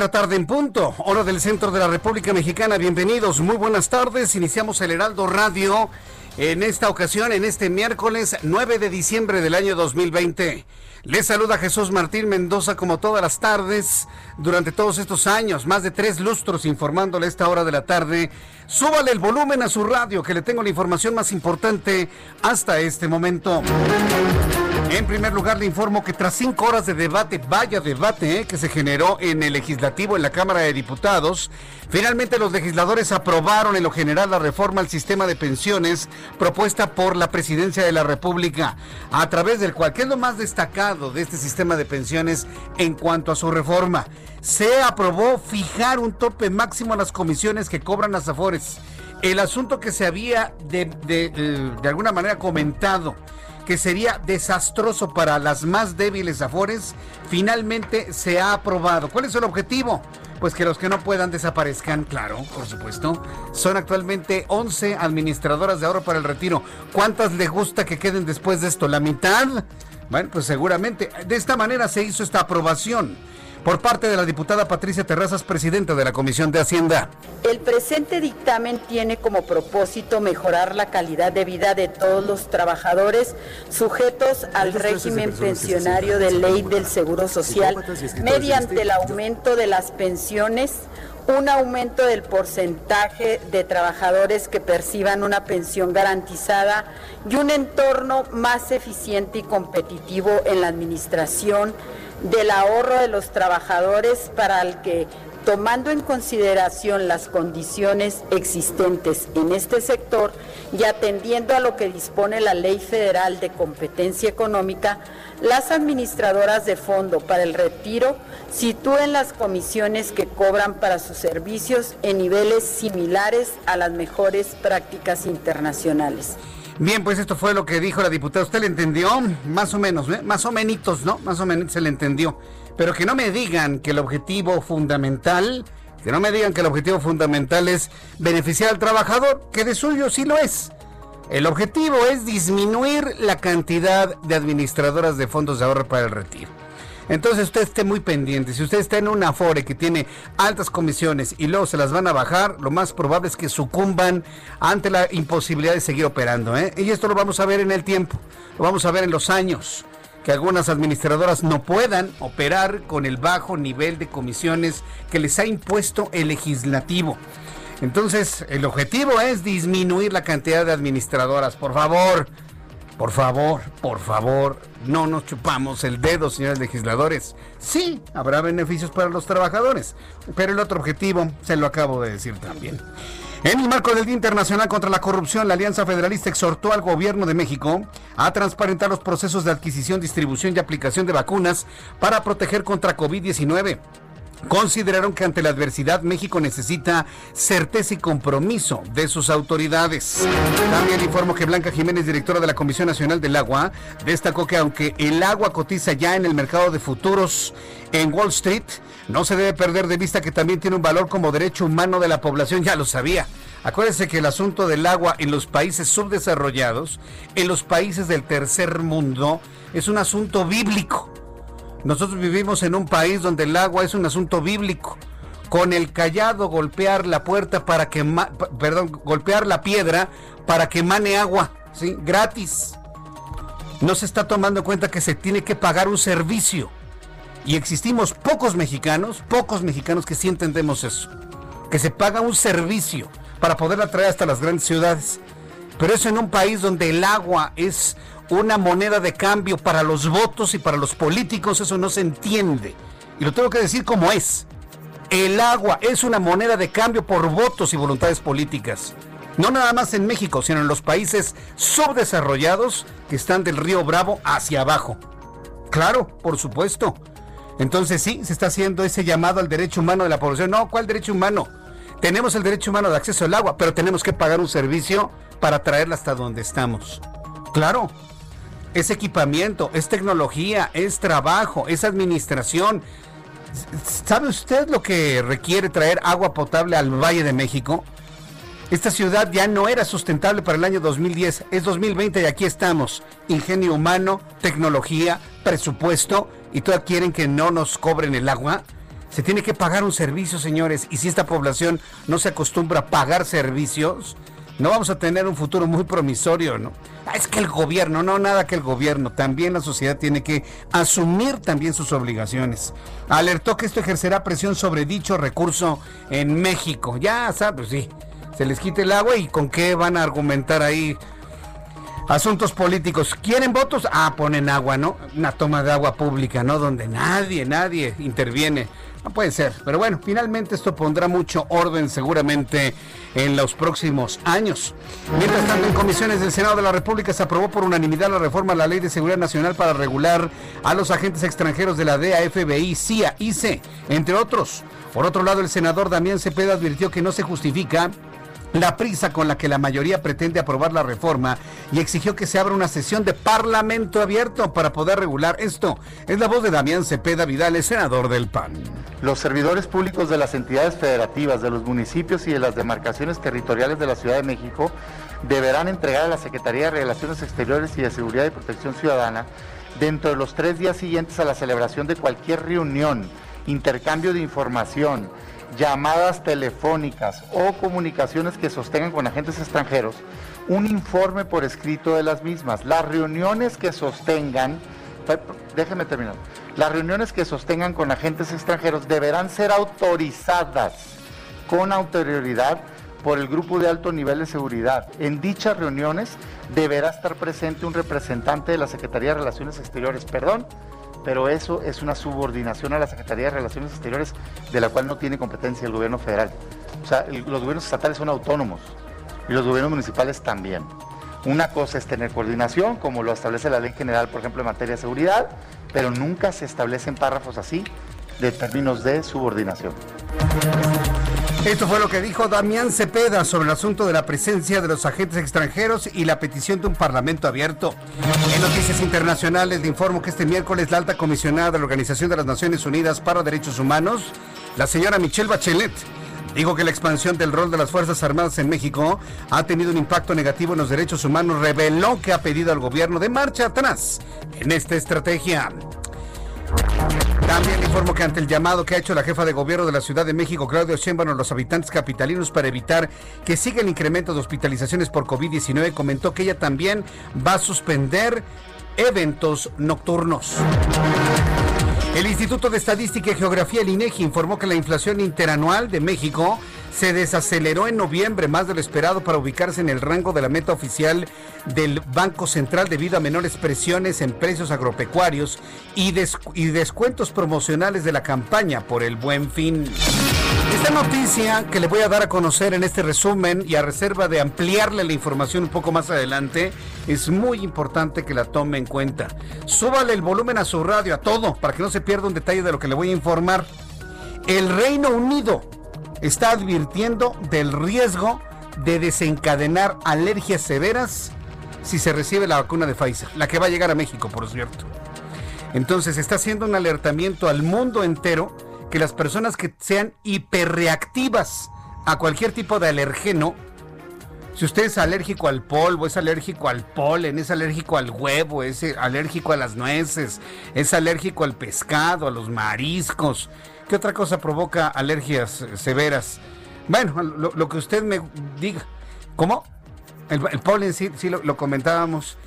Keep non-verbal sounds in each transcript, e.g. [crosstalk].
De la tarde en punto, hora del centro de la República Mexicana. Bienvenidos, muy buenas tardes. Iniciamos el Heraldo Radio en esta ocasión, en este miércoles 9 de diciembre del año 2020. Les saluda Jesús Martín Mendoza como todas las tardes durante todos estos años, más de tres lustros informándole a esta hora de la tarde. Súbale el volumen a su radio que le tengo la información más importante hasta este momento. En primer lugar, le informo que tras cinco horas de debate, vaya debate eh, que se generó en el legislativo, en la Cámara de Diputados, finalmente los legisladores aprobaron en lo general la reforma al sistema de pensiones propuesta por la Presidencia de la República, a través del cual, ¿qué es lo más destacado de este sistema de pensiones en cuanto a su reforma? Se aprobó fijar un tope máximo a las comisiones que cobran las afores. El asunto que se había de, de, de, de alguna manera comentado que sería desastroso para las más débiles afores, finalmente se ha aprobado. ¿Cuál es el objetivo? Pues que los que no puedan desaparezcan, claro, por supuesto. Son actualmente 11 administradoras de ahorro para el retiro. ¿Cuántas le gusta que queden después de esto? ¿La mitad? Bueno, pues seguramente. De esta manera se hizo esta aprobación por parte de la diputada Patricia Terrazas, presidenta de la Comisión de Hacienda. El presente dictamen tiene como propósito mejorar la calidad de vida de todos los trabajadores sujetos al régimen pensionario de ley del Seguro Social mediante el aumento de las pensiones un aumento del porcentaje de trabajadores que perciban una pensión garantizada y un entorno más eficiente y competitivo en la administración del ahorro de los trabajadores para el que, tomando en consideración las condiciones existentes en este sector y atendiendo a lo que dispone la Ley Federal de Competencia Económica, las administradoras de fondo para el retiro sitúen las comisiones que cobran para sus servicios en niveles similares a las mejores prácticas internacionales. Bien, pues esto fue lo que dijo la diputada. ¿Usted le entendió? Más o menos, ¿eh? más o menos, ¿no? Más o menos se le entendió. Pero que no me digan que el objetivo fundamental, que no me digan que el objetivo fundamental es beneficiar al trabajador, que de suyo sí lo es. El objetivo es disminuir la cantidad de administradoras de fondos de ahorro para el retiro. Entonces usted esté muy pendiente. Si usted está en una Afore que tiene altas comisiones y luego se las van a bajar, lo más probable es que sucumban ante la imposibilidad de seguir operando. ¿eh? Y esto lo vamos a ver en el tiempo, lo vamos a ver en los años. Que algunas administradoras no puedan operar con el bajo nivel de comisiones que les ha impuesto el legislativo. Entonces, el objetivo es disminuir la cantidad de administradoras. Por favor, por favor, por favor, no nos chupamos el dedo, señores legisladores. Sí, habrá beneficios para los trabajadores, pero el otro objetivo se lo acabo de decir también. En el marco del Día Internacional contra la Corrupción, la Alianza Federalista exhortó al gobierno de México a transparentar los procesos de adquisición, distribución y aplicación de vacunas para proteger contra COVID-19. Consideraron que ante la adversidad México necesita certeza y compromiso de sus autoridades. También informo que Blanca Jiménez, directora de la Comisión Nacional del Agua, destacó que aunque el agua cotiza ya en el mercado de futuros en Wall Street, no se debe perder de vista que también tiene un valor como derecho humano de la población, ya lo sabía. Acuérdense que el asunto del agua en los países subdesarrollados, en los países del tercer mundo, es un asunto bíblico. Nosotros vivimos en un país donde el agua es un asunto bíblico. Con el callado golpear la puerta para que, perdón, golpear la piedra para que mane agua, ¿sí? Gratis. No se está tomando en cuenta que se tiene que pagar un servicio. Y existimos pocos mexicanos, pocos mexicanos que sí entendemos eso. Que se paga un servicio para poderla traer hasta las grandes ciudades. Pero eso en un país donde el agua es una moneda de cambio para los votos y para los políticos, eso no se entiende. Y lo tengo que decir como es. El agua es una moneda de cambio por votos y voluntades políticas. No nada más en México, sino en los países subdesarrollados que están del río Bravo hacia abajo. Claro, por supuesto. Entonces sí, se está haciendo ese llamado al derecho humano de la población. No, ¿cuál derecho humano? Tenemos el derecho humano de acceso al agua, pero tenemos que pagar un servicio para traerla hasta donde estamos. Claro, es equipamiento, es tecnología, es trabajo, es administración. ¿Sabe usted lo que requiere traer agua potable al Valle de México? Esta ciudad ya no era sustentable para el año 2010, es 2020 y aquí estamos. Ingenio humano, tecnología, presupuesto y todavía quieren que no nos cobren el agua. Se tiene que pagar un servicio, señores, y si esta población no se acostumbra a pagar servicios, no vamos a tener un futuro muy promisorio, ¿no? Ah, es que el gobierno, no nada que el gobierno, también la sociedad tiene que asumir también sus obligaciones. Alertó que esto ejercerá presión sobre dicho recurso en México. Ya sabes, sí, se les quite el agua y con qué van a argumentar ahí asuntos políticos. ¿Quieren votos? Ah, ponen agua, ¿no? Una toma de agua pública, ¿no? Donde nadie, nadie interviene. No puede ser. Pero bueno, finalmente esto pondrá mucho orden seguramente en los próximos años. Mientras tanto, en comisiones del Senado de la República se aprobó por unanimidad la reforma a la Ley de Seguridad Nacional para regular a los agentes extranjeros de la DEA, FBI, CIA, ICE, entre otros. Por otro lado, el senador Damián Cepeda advirtió que no se justifica la prisa con la que la mayoría pretende aprobar la reforma y exigió que se abra una sesión de parlamento abierto para poder regular esto. Es la voz de Damián Cepeda Vidal, senador del PAN. Los servidores públicos de las entidades federativas, de los municipios y de las demarcaciones territoriales de la Ciudad de México deberán entregar a la Secretaría de Relaciones Exteriores y de Seguridad y Protección Ciudadana dentro de los tres días siguientes a la celebración de cualquier reunión, intercambio de información, llamadas telefónicas o comunicaciones que sostengan con agentes extranjeros, un informe por escrito de las mismas. Las reuniones que sostengan, déjeme terminar, las reuniones que sostengan con agentes extranjeros deberán ser autorizadas con autoridad por el grupo de alto nivel de seguridad. En dichas reuniones deberá estar presente un representante de la Secretaría de Relaciones Exteriores. Perdón, pero eso es una subordinación a la Secretaría de Relaciones Exteriores de la cual no tiene competencia el gobierno federal. O sea, los gobiernos estatales son autónomos y los gobiernos municipales también. Una cosa es tener coordinación, como lo establece la ley general, por ejemplo, en materia de seguridad, pero nunca se establecen párrafos así de términos de subordinación. Esto fue lo que dijo Damián Cepeda sobre el asunto de la presencia de los agentes extranjeros y la petición de un parlamento abierto. En noticias internacionales le informo que este miércoles la alta comisionada de la Organización de las Naciones Unidas para Derechos Humanos, la señora Michelle Bachelet, dijo que la expansión del rol de las Fuerzas Armadas en México ha tenido un impacto negativo en los derechos humanos. Reveló que ha pedido al gobierno de marcha atrás en esta estrategia. También informo que ante el llamado que ha hecho la jefa de gobierno de la Ciudad de México, Claudio Sheinbaum, a los habitantes capitalinos para evitar que siga el incremento de hospitalizaciones por COVID-19, comentó que ella también va a suspender eventos nocturnos. El Instituto de Estadística y Geografía, el INEGI, informó que la inflación interanual de México se desaceleró en noviembre más de lo esperado para ubicarse en el rango de la meta oficial del Banco Central debido a menores presiones en precios agropecuarios y, y descuentos promocionales de la campaña por el buen fin. Esta noticia que le voy a dar a conocer en este resumen y a reserva de ampliarle la información un poco más adelante, es muy importante que la tome en cuenta. Súbale el volumen a su radio, a todo, para que no se pierda un detalle de lo que le voy a informar. El Reino Unido está advirtiendo del riesgo de desencadenar alergias severas si se recibe la vacuna de Pfizer, la que va a llegar a México, por cierto. Entonces está haciendo un alertamiento al mundo entero que las personas que sean hiperreactivas a cualquier tipo de alergeno, si usted es alérgico al polvo, es alérgico al polen, es alérgico al huevo, es alérgico a las nueces, es alérgico al pescado, a los mariscos, ¿qué otra cosa provoca alergias severas? Bueno, lo, que usted me diga. ¿Cómo? El, polen, sí, sí lo, comentábamos.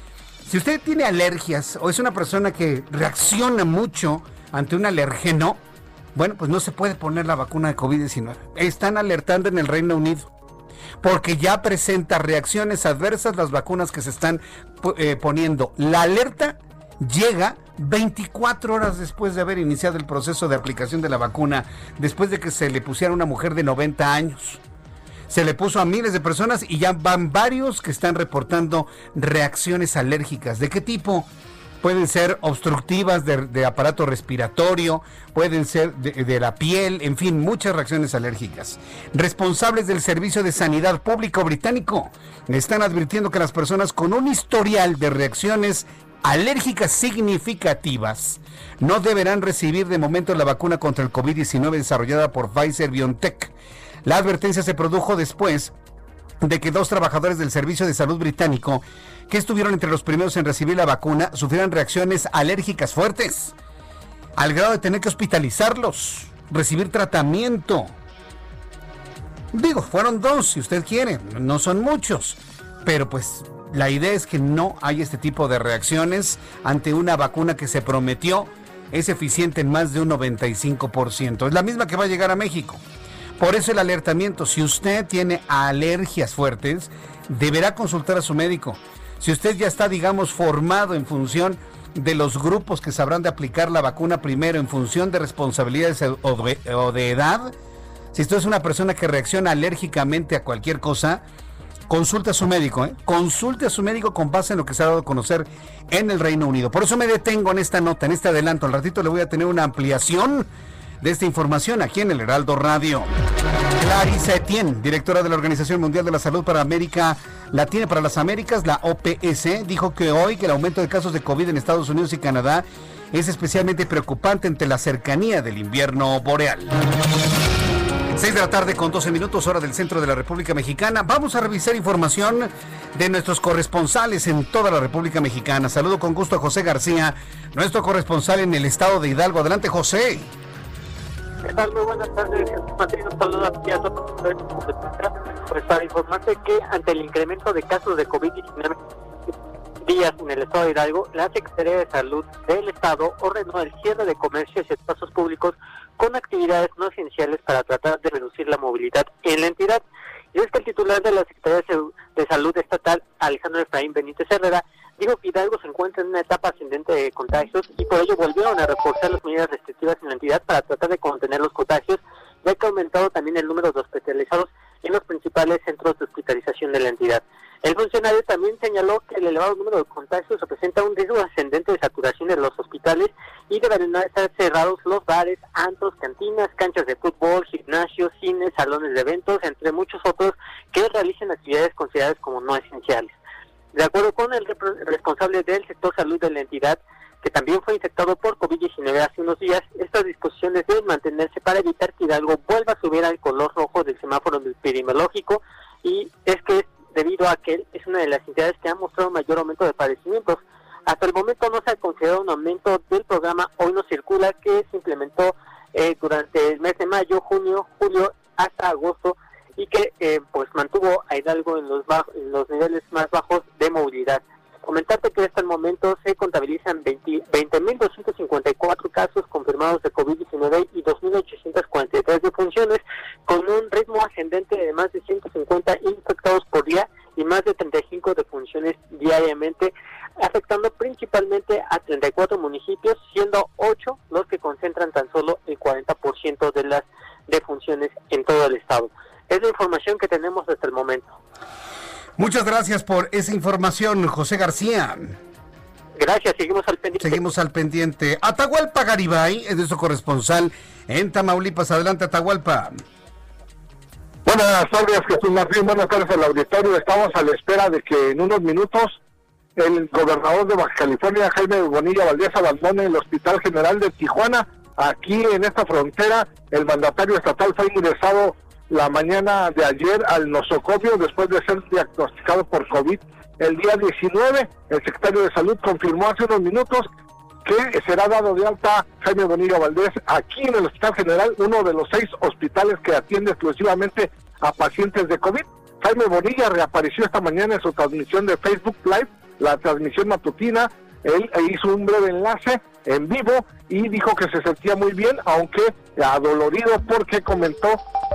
Si usted tiene alergias o es una persona que reacciona mucho ante un alergeno, bueno, pues no se puede poner la vacuna de COVID-19. Están alertando en el Reino Unido porque ya presenta reacciones adversas las vacunas que se están eh, poniendo. La alerta llega 24 horas después de haber iniciado el proceso de aplicación de la vacuna, después de que se le pusiera a una mujer de 90 años. Se le puso a miles de personas y ya van varios que están reportando reacciones alérgicas. ¿De qué tipo? pueden ser obstructivas de, aparato respiratorio, pueden ser de, la piel, en fin, muchas reacciones alérgicas. Responsables del Servicio de Sanidad Público británico están advirtiendo que las personas con un historial de reacciones alérgicas significativas no deberán recibir de momento la vacuna contra el COVID-19 desarrollada por Pfizer BioNTech. La advertencia se produjo después de que dos trabajadores del Servicio de Salud británico que estuvieron entre los primeros en recibir la vacuna sufrieron reacciones alérgicas fuertes, al grado de tener que hospitalizarlos, recibir tratamiento. Digo, fueron dos, si usted quiere, no son muchos, pero pues la idea es que no hay este tipo de reacciones ante una vacuna que se prometió es eficiente en más de un 95%. Es la misma que va a llegar a México. Por eso el alertamiento, si usted tiene alergias fuertes, deberá consultar a su médico. Si usted ya está, digamos, formado en función de los grupos que sabrán de aplicar la vacuna primero en función de responsabilidades o de, edad, si usted es una persona que reacciona alérgicamente a cualquier cosa, consulte a su médico, ¿eh? consulte a su médico con base en lo que se ha dado a conocer en el Reino Unido. Por eso me detengo en esta nota, en este adelanto. Al ratito le voy a tener una ampliación de esta información aquí en el Heraldo Radio. Clarissa Etienne, directora de la Organización Mundial de la Salud para América Latina para las Américas, la OPS, dijo que hoy que el aumento de casos de COVID en Estados Unidos y Canadá es especialmente preocupante ante la cercanía del invierno boreal. 6 de la tarde con 12 minutos hora del centro de la República Mexicana. Vamos a revisar información de nuestros corresponsales en toda la República Mexicana. Saludo con gusto a José García, nuestro corresponsal en el estado de Hidalgo. Adelante, José. ¿Qué tal? Muy buenas tardes, Martín. Un saludo a Pues para informarte que ante el incremento de casos de COVID-19 días en el estado de Hidalgo, la Secretaría de Salud del Estado ordenó el cierre de comercios y espacios públicos con actividades no esenciales para tratar de reducir la movilidad en la entidad. Y es que el titular de la Secretaría de Salud Estatal, Alejandro Efraín Benítez Herrera, dijo que Hidalgo se encuentra en una etapa ascendente de contagios y por ello volvieron a reforzar las medidas restrictivas en la entidad para tratar de contener los contagios, ya que ha aumentado también el número de hospitalizados en los principales centros de hospitalización de la entidad. El funcionario también señaló que el elevado número de contagios representa un riesgo ascendente de saturación de los hospitales y deberán estar cerrados los bares, antros, cantinas, canchas de fútbol, gimnasios, cines, salones de eventos, entre muchos otros que realicen actividades consideradas como no esenciales. De acuerdo con el responsable del sector salud de la entidad, que también fue infectado por COVID-19 hace unos días, estas disposiciones deben mantenerse para evitar que Hidalgo vuelva a subir al color rojo del semáforo epidemiológico y es que debido a que es una de las entidades que ha mostrado mayor aumento de padecimientos. Hasta el momento no se ha considerado un aumento del programa Hoy no circula que se implementó eh, durante el mes de mayo, junio, julio hasta agosto y que eh, pues mantuvo a Hidalgo en los, en los niveles más bajos de movilidad. Comentarte que hasta el momento se contabilizan 20.254 casos confirmados de COVID-19 y 2.843 defunciones, con un ritmo ascendente de más de 150 infectados por día y más de 35 defunciones diariamente, afectando principalmente a 34 municipios, siendo 8 los que concentran tan solo el 40% de las defunciones en todo el estado. Es la información que tenemos hasta el momento. Muchas gracias por esa información, José García. Gracias, seguimos al pendiente. Seguimos al pendiente. Atahualpa Garibay es nuestro corresponsal en Tamaulipas. Adelante, Atahualpa. Buenas tardes, Jesús Martín. Buenas tardes al auditorio. Estamos a la espera de que en unos minutos el gobernador de Baja California, Jaime Bonilla Valdés, abandone el Hospital General de Tijuana. Aquí en esta frontera, el mandatario estatal fue ingresado la mañana de ayer al nosocomio después de ser diagnosticado por COVID el día 19. El secretario de Salud confirmó hace unos minutos que será dado de alta Jaime Bonilla Valdés aquí en el Hospital General, uno de los seis hospitales que atiende exclusivamente a pacientes de COVID. Jaime Bonilla reapareció esta mañana en su transmisión de Facebook Live, la transmisión matutina. Él hizo un breve enlace en vivo y dijo que se sentía muy bien, aunque adolorido porque comentó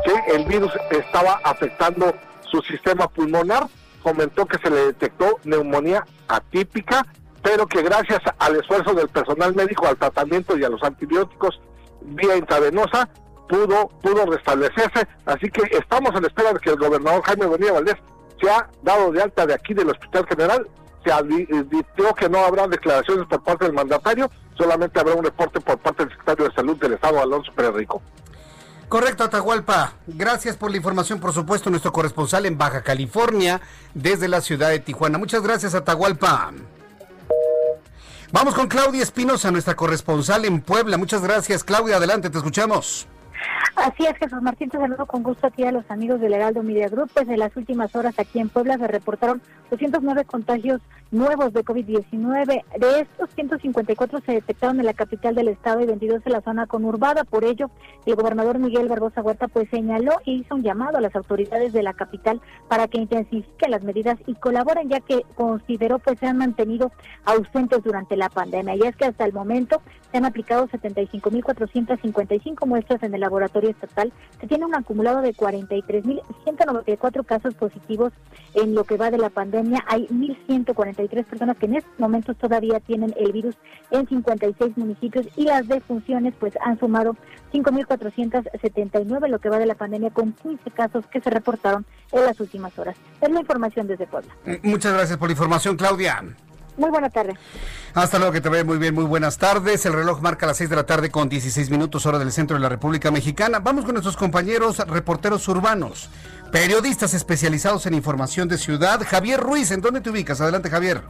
que el virus estaba afectando su sistema pulmonar. Comentó que se le detectó neumonía atípica, pero que gracias al esfuerzo del personal médico, al tratamiento y a los antibióticos vía intravenosa, pudo, pudo restablecerse. Así que estamos en espera de que el gobernador Jaime Bonilla Valdés se ha dado de alta de aquí del Hospital General. Se advirtió que no habrá declaraciones por parte del mandatario, solamente habrá un reporte por parte del secretario de Salud del Estado, Alonso Pérez Rico. Correcto, Atahualpa. Gracias por la información, por supuesto, nuestro corresponsal en Baja California, desde la ciudad de Tijuana. Muchas gracias, Atahualpa. Vamos con Claudia Espinosa, nuestra corresponsal en Puebla. Muchas gracias, Claudia. Adelante, te escuchamos. Así es, Jesús Martín, te saludo con gusto aquí a los amigos del Heraldo Media Group. Pues en las últimas horas aquí en Puebla se reportaron 209 contagios nuevos de COVID-19. De estos, 154 se detectaron en la capital del estado y 22 en la zona conurbada. Por ello, el gobernador Miguel Barbosa Huerta pues señaló e hizo un llamado a las autoridades de la capital para que intensifiquen las medidas y colaboren, ya que consideró pues se han mantenido ausentes durante la pandemia. Y es que hasta el momento se han aplicado 75.455 muestras en el laboratorio estatal. Se tiene un acumulado de 43.194 casos positivos en lo que va de la pandemia. Hay 1.143 personas que en estos momentos todavía tienen el virus en 56 municipios y las defunciones pues han sumado 5.479 lo que va de la pandemia con 15 casos que se reportaron en las últimas horas. Es la información desde Puebla. Muchas gracias por la información, Claudia. Muy buena tarde. Hasta luego, que te vea muy bien, muy buenas tardes. El reloj marca las 6 de la tarde con 16 minutos hora del centro de la República Mexicana. Vamos con nuestros compañeros reporteros urbanos, periodistas especializados en información de ciudad. Javier Ruiz, ¿en dónde te ubicas? Adelante, Javier.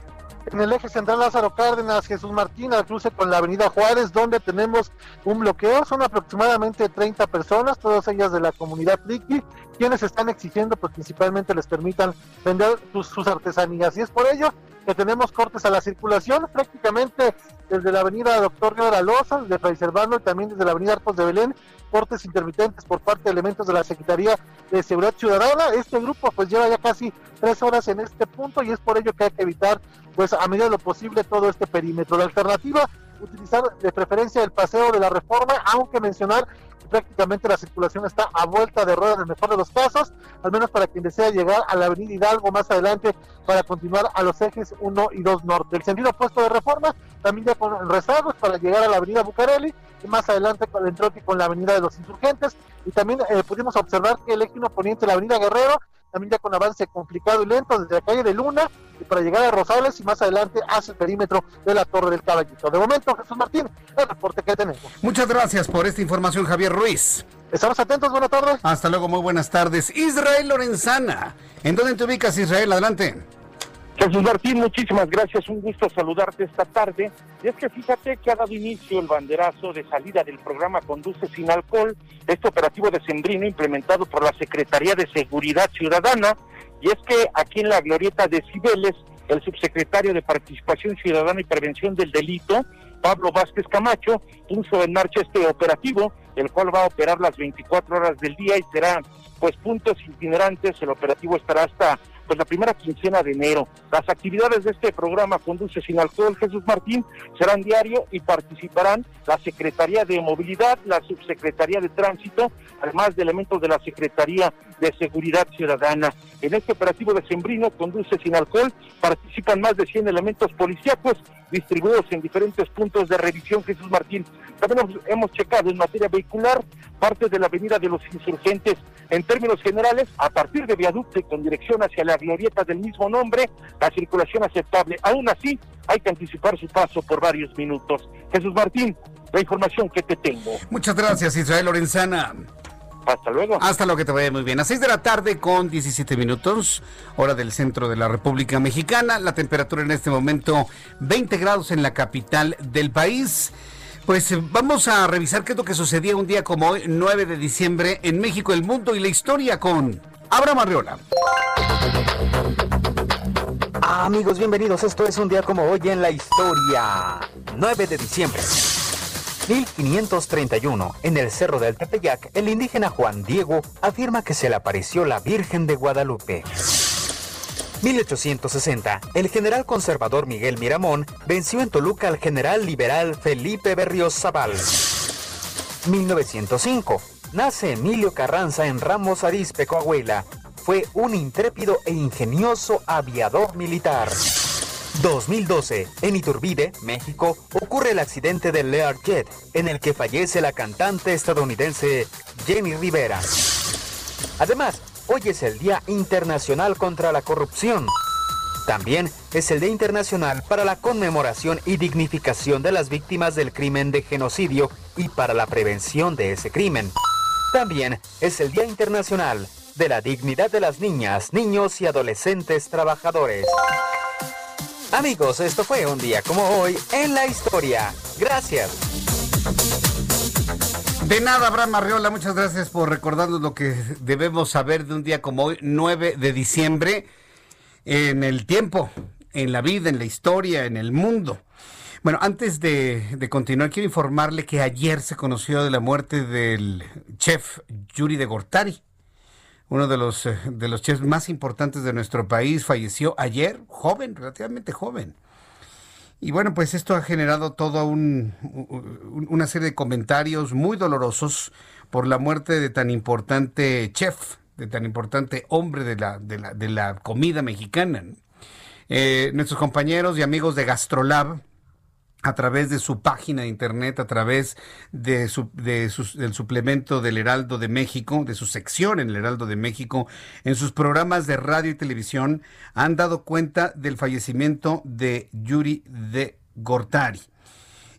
En el eje central Lázaro Cárdenas, Jesús Martín, al cruce con la avenida Juárez, donde tenemos un bloqueo. Son aproximadamente 30 personas, todas ellas de la comunidad Friki, quienes están exigiendo, pues principalmente les permitan vender sus, sus artesanías. Y es por ello que tenemos cortes a la circulación prácticamente desde la avenida Doctor Guerra Loza, de Fray Servando y también desde la avenida Arcos de Belén, cortes intermitentes por parte de elementos de la Secretaría de Seguridad Ciudadana. Este grupo pues lleva ya casi tres horas en este punto y es por ello que hay que evitar pues a medida de lo posible todo este perímetro. La alternativa, utilizar de preferencia el paseo de la reforma, aunque mencionar prácticamente la circulación está a vuelta de rueda en el mejor de los casos, al menos para quien desea llegar a la avenida Hidalgo más adelante para continuar a los ejes 1 y 2 norte. El sentido opuesto de reforma también ya con rezagos para llegar a la avenida Bucareli y más adelante con el entronque con la avenida de los insurgentes y también eh, pudimos observar que el eje poniente de la avenida Guerrero también ya con avance complicado y lento desde la calle de Luna y para llegar a Rosales y más adelante hacia el perímetro de la Torre del Caballito. De momento, Jesús Martín, el reporte que tenemos. Muchas gracias por esta información, Javier Ruiz. Estamos atentos, buenas tardes. Hasta luego, muy buenas tardes. Israel Lorenzana, ¿en dónde te ubicas, Israel? Adelante. Jesús Martín, muchísimas gracias, un gusto saludarte esta tarde. Y es que fíjate que ha dado inicio el banderazo de salida del programa Conduce sin alcohol, este operativo de Sembrino implementado por la Secretaría de Seguridad Ciudadana. Y es que aquí en la glorieta de Cibeles, el subsecretario de Participación Ciudadana y Prevención del Delito, Pablo Vázquez Camacho, puso en marcha este operativo, el cual va a operar las 24 horas del día y será pues puntos itinerantes. El operativo estará hasta pues la primera quincena de enero. Las actividades de este programa Conduce sin alcohol Jesús Martín serán diario y participarán la Secretaría de Movilidad, la Subsecretaría de Tránsito, además de elementos de la Secretaría de Seguridad Ciudadana. En este operativo de Sembrino Conduce sin alcohol participan más de 100 elementos policíacos distribuidos en diferentes puntos de revisión, Jesús Martín. También hemos checado en materia vehicular parte de la avenida de los insurgentes. En términos generales, a partir de viaducto y con dirección hacia la glorieta del mismo nombre, la circulación aceptable. Aún así, hay que anticipar su paso por varios minutos. Jesús Martín, la información que te tengo. Muchas gracias, Israel Lorenzana. Hasta luego. Hasta luego, que te vaya muy bien. A 6 de la tarde con 17 minutos, hora del centro de la República Mexicana. La temperatura en este momento 20 grados en la capital del país. Pues eh, vamos a revisar qué es lo que sucedía un día como hoy, 9 de diciembre, en México, el mundo y la historia con Abraham Arriola. Amigos, bienvenidos. Esto es un día como hoy en la historia. 9 de diciembre. 1531, en el Cerro del Tepeyac, el indígena Juan Diego afirma que se le apareció la Virgen de Guadalupe. 1860, el general conservador Miguel Miramón venció en Toluca al general liberal Felipe Berrios Zaval. 1905, nace Emilio Carranza en Ramos Arizpe, Coahuila. Fue un intrépido e ingenioso aviador militar. 2012, en Iturbide, México, ocurre el accidente del Learjet, en el que fallece la cantante estadounidense Jenny Rivera. Además, hoy es el Día Internacional contra la Corrupción. También es el Día Internacional para la conmemoración y dignificación de las víctimas del crimen de genocidio y para la prevención de ese crimen. También es el Día Internacional de la Dignidad de las Niñas, Niños y Adolescentes Trabajadores. Amigos, esto fue un día como hoy en la historia. Gracias. De nada, Abraham Arriola, muchas gracias por recordarnos lo que debemos saber de un día como hoy, 9 de diciembre, en el tiempo, en la vida, en la historia, en el mundo. Bueno, antes de, de, continuar, quiero informarle que ayer se conoció de la muerte del chef Yuri de Gortari uno de los, eh, de los chefs más importantes de nuestro país, falleció ayer, joven, relativamente joven. Y bueno, pues esto ha generado toda un, una serie de comentarios muy dolorosos por la muerte de tan importante chef, de tan importante hombre de la, de la, comida mexicana. Eh, nuestros compañeros y amigos de Gastrolab, a través de su página de internet, a través de su, de del suplemento del Heraldo de México, de su sección en el Heraldo de México, en sus programas de radio y televisión, han dado cuenta del fallecimiento de Yuri de Gortari.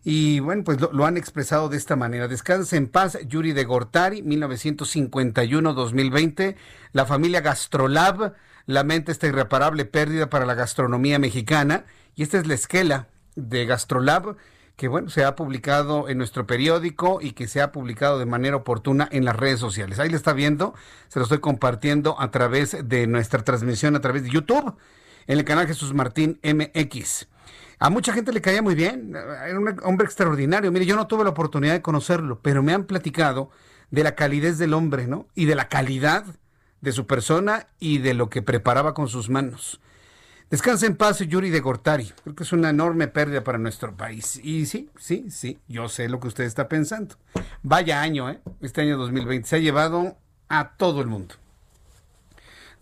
Y bueno, pues lo, lo han expresado de esta manera. Descanse en paz, Yuri de Gortari, 1951-2020. La familia Gastrolab lamenta esta irreparable pérdida para la gastronomía mexicana. Y esta es la esquela de Gastrolab que bueno, se ha publicado en nuestro periódico y que se ha publicado de manera oportuna en las redes sociales. Ahí lo está viendo, se lo estoy compartiendo a través de nuestra transmisión a través de YouTube, en el canal Jesús Martín MX. A mucha gente le caía muy bien, era un hombre extraordinario. Mire, yo no tuve la oportunidad de conocerlo, pero me han platicado de la calidez del hombre, ¿no? Y de la calidad de su persona y de lo que preparaba con sus manos. Descansa en paz, Yuri de Gortari. Creo que es una enorme pérdida para nuestro país. Y sí, sí, sí, yo sé lo que usted está pensando. Vaya año, ¿eh? Este año 2020 se ha llevado a todo el mundo.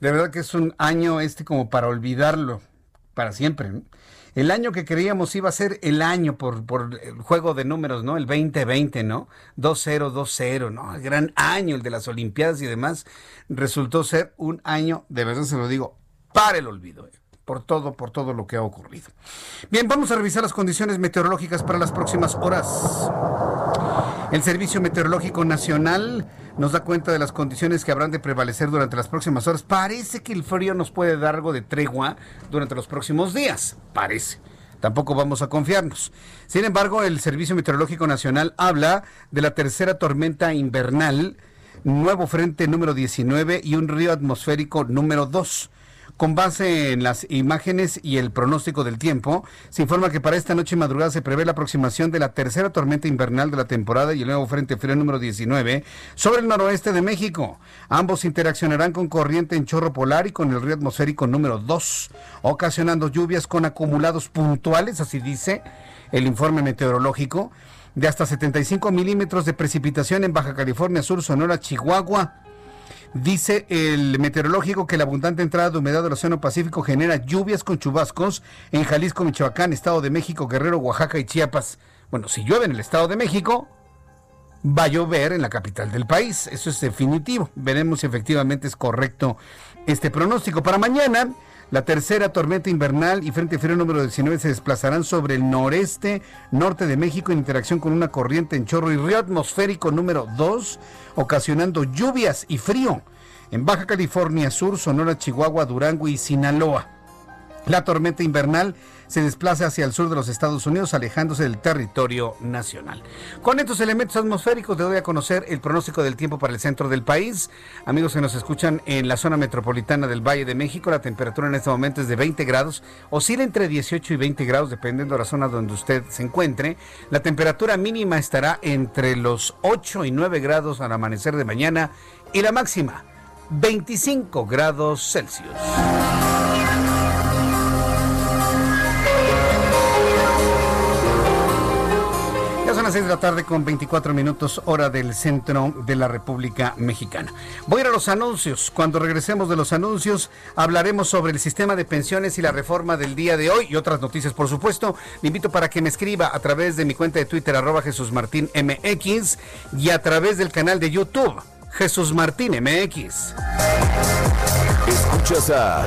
De verdad que es un año este como para olvidarlo para siempre. El año que creíamos iba a ser el año por, por el juego de números, ¿no? El 2020, ¿no? 2-0, 2-0, ¿no? El gran año, el de las Olimpiadas y demás, resultó ser un año, de verdad se lo digo, para el olvido. ¿eh? Por todo, por todo lo que ha ocurrido. Bien, vamos a revisar las condiciones meteorológicas para las próximas horas. El Servicio Meteorológico Nacional nos da cuenta de las condiciones que habrán de prevalecer durante las próximas horas. Parece que el frío nos puede dar algo de tregua durante los próximos días. Parece. Tampoco vamos a confiarnos. Sin embargo, el Servicio Meteorológico Nacional habla de la tercera tormenta invernal, nuevo frente número 19 y un río atmosférico número 2. Con base en las imágenes y el pronóstico del tiempo, se informa que para esta noche y madrugada se prevé la aproximación de la tercera tormenta invernal de la temporada y el nuevo frente frío número 19 sobre el noroeste de México. Ambos interaccionarán con corriente en chorro polar y con el río atmosférico número 2, ocasionando lluvias con acumulados puntuales, así dice el informe meteorológico, de hasta 75 milímetros de precipitación en Baja California Sur, Sonora, Chihuahua Dice el meteorológico que la abundante entrada de humedad del Océano Pacífico genera lluvias con chubascos en Jalisco, Michoacán, Estado de México, Guerrero, Oaxaca y Chiapas. Bueno, si llueve en el Estado de México, va a llover en la capital del país. Eso es definitivo. Veremos si efectivamente es correcto este pronóstico. Para mañana, la tercera tormenta invernal y frente frío número 19 se desplazarán sobre el noreste, norte de México en interacción con una corriente en chorro y río atmosférico número 2, ocasionando lluvias y frío en Baja California Sur, Sonora, Chihuahua, Durango y Sinaloa. La tormenta invernal se desplaza hacia el sur de los Estados Unidos, alejándose del territorio nacional. Con estos elementos atmosféricos te doy a conocer el pronóstico del tiempo para el centro del país. Amigos que nos escuchan en la zona metropolitana del Valle de México, la temperatura en este momento es de 20 grados, oscila entre 18 y 20 grados dependiendo de la zona donde usted se encuentre. La temperatura mínima estará entre los 8 y 9 grados al amanecer de mañana y la máxima 25 grados Celsius. Las 6 de la tarde con 24 minutos hora del centro de la República Mexicana. Voy a ir a los anuncios. Cuando regresemos de los anuncios hablaremos sobre el sistema de pensiones y la reforma del día de hoy y otras noticias, por supuesto. Le invito para que me escriba a través de mi cuenta de Twitter arroba Jesús Martín y a través del canal de YouTube Jesús Martín MX. Escuchas a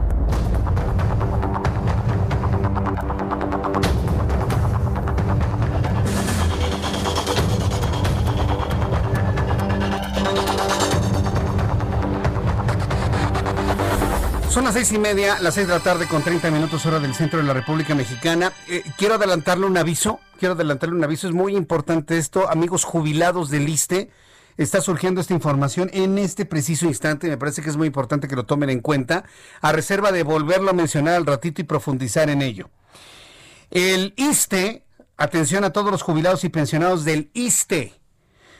Son las seis y media, las seis de la tarde con 30 minutos hora del centro de la República Mexicana. Eh, quiero adelantarle un aviso, quiero adelantarle un aviso, es muy importante esto, amigos jubilados del ISTE, está surgiendo esta información en este preciso instante, me parece que es muy importante que lo tomen en cuenta, a reserva de volverlo a mencionar al ratito y profundizar en ello. El ISTE, atención a todos los jubilados y pensionados del ISTE,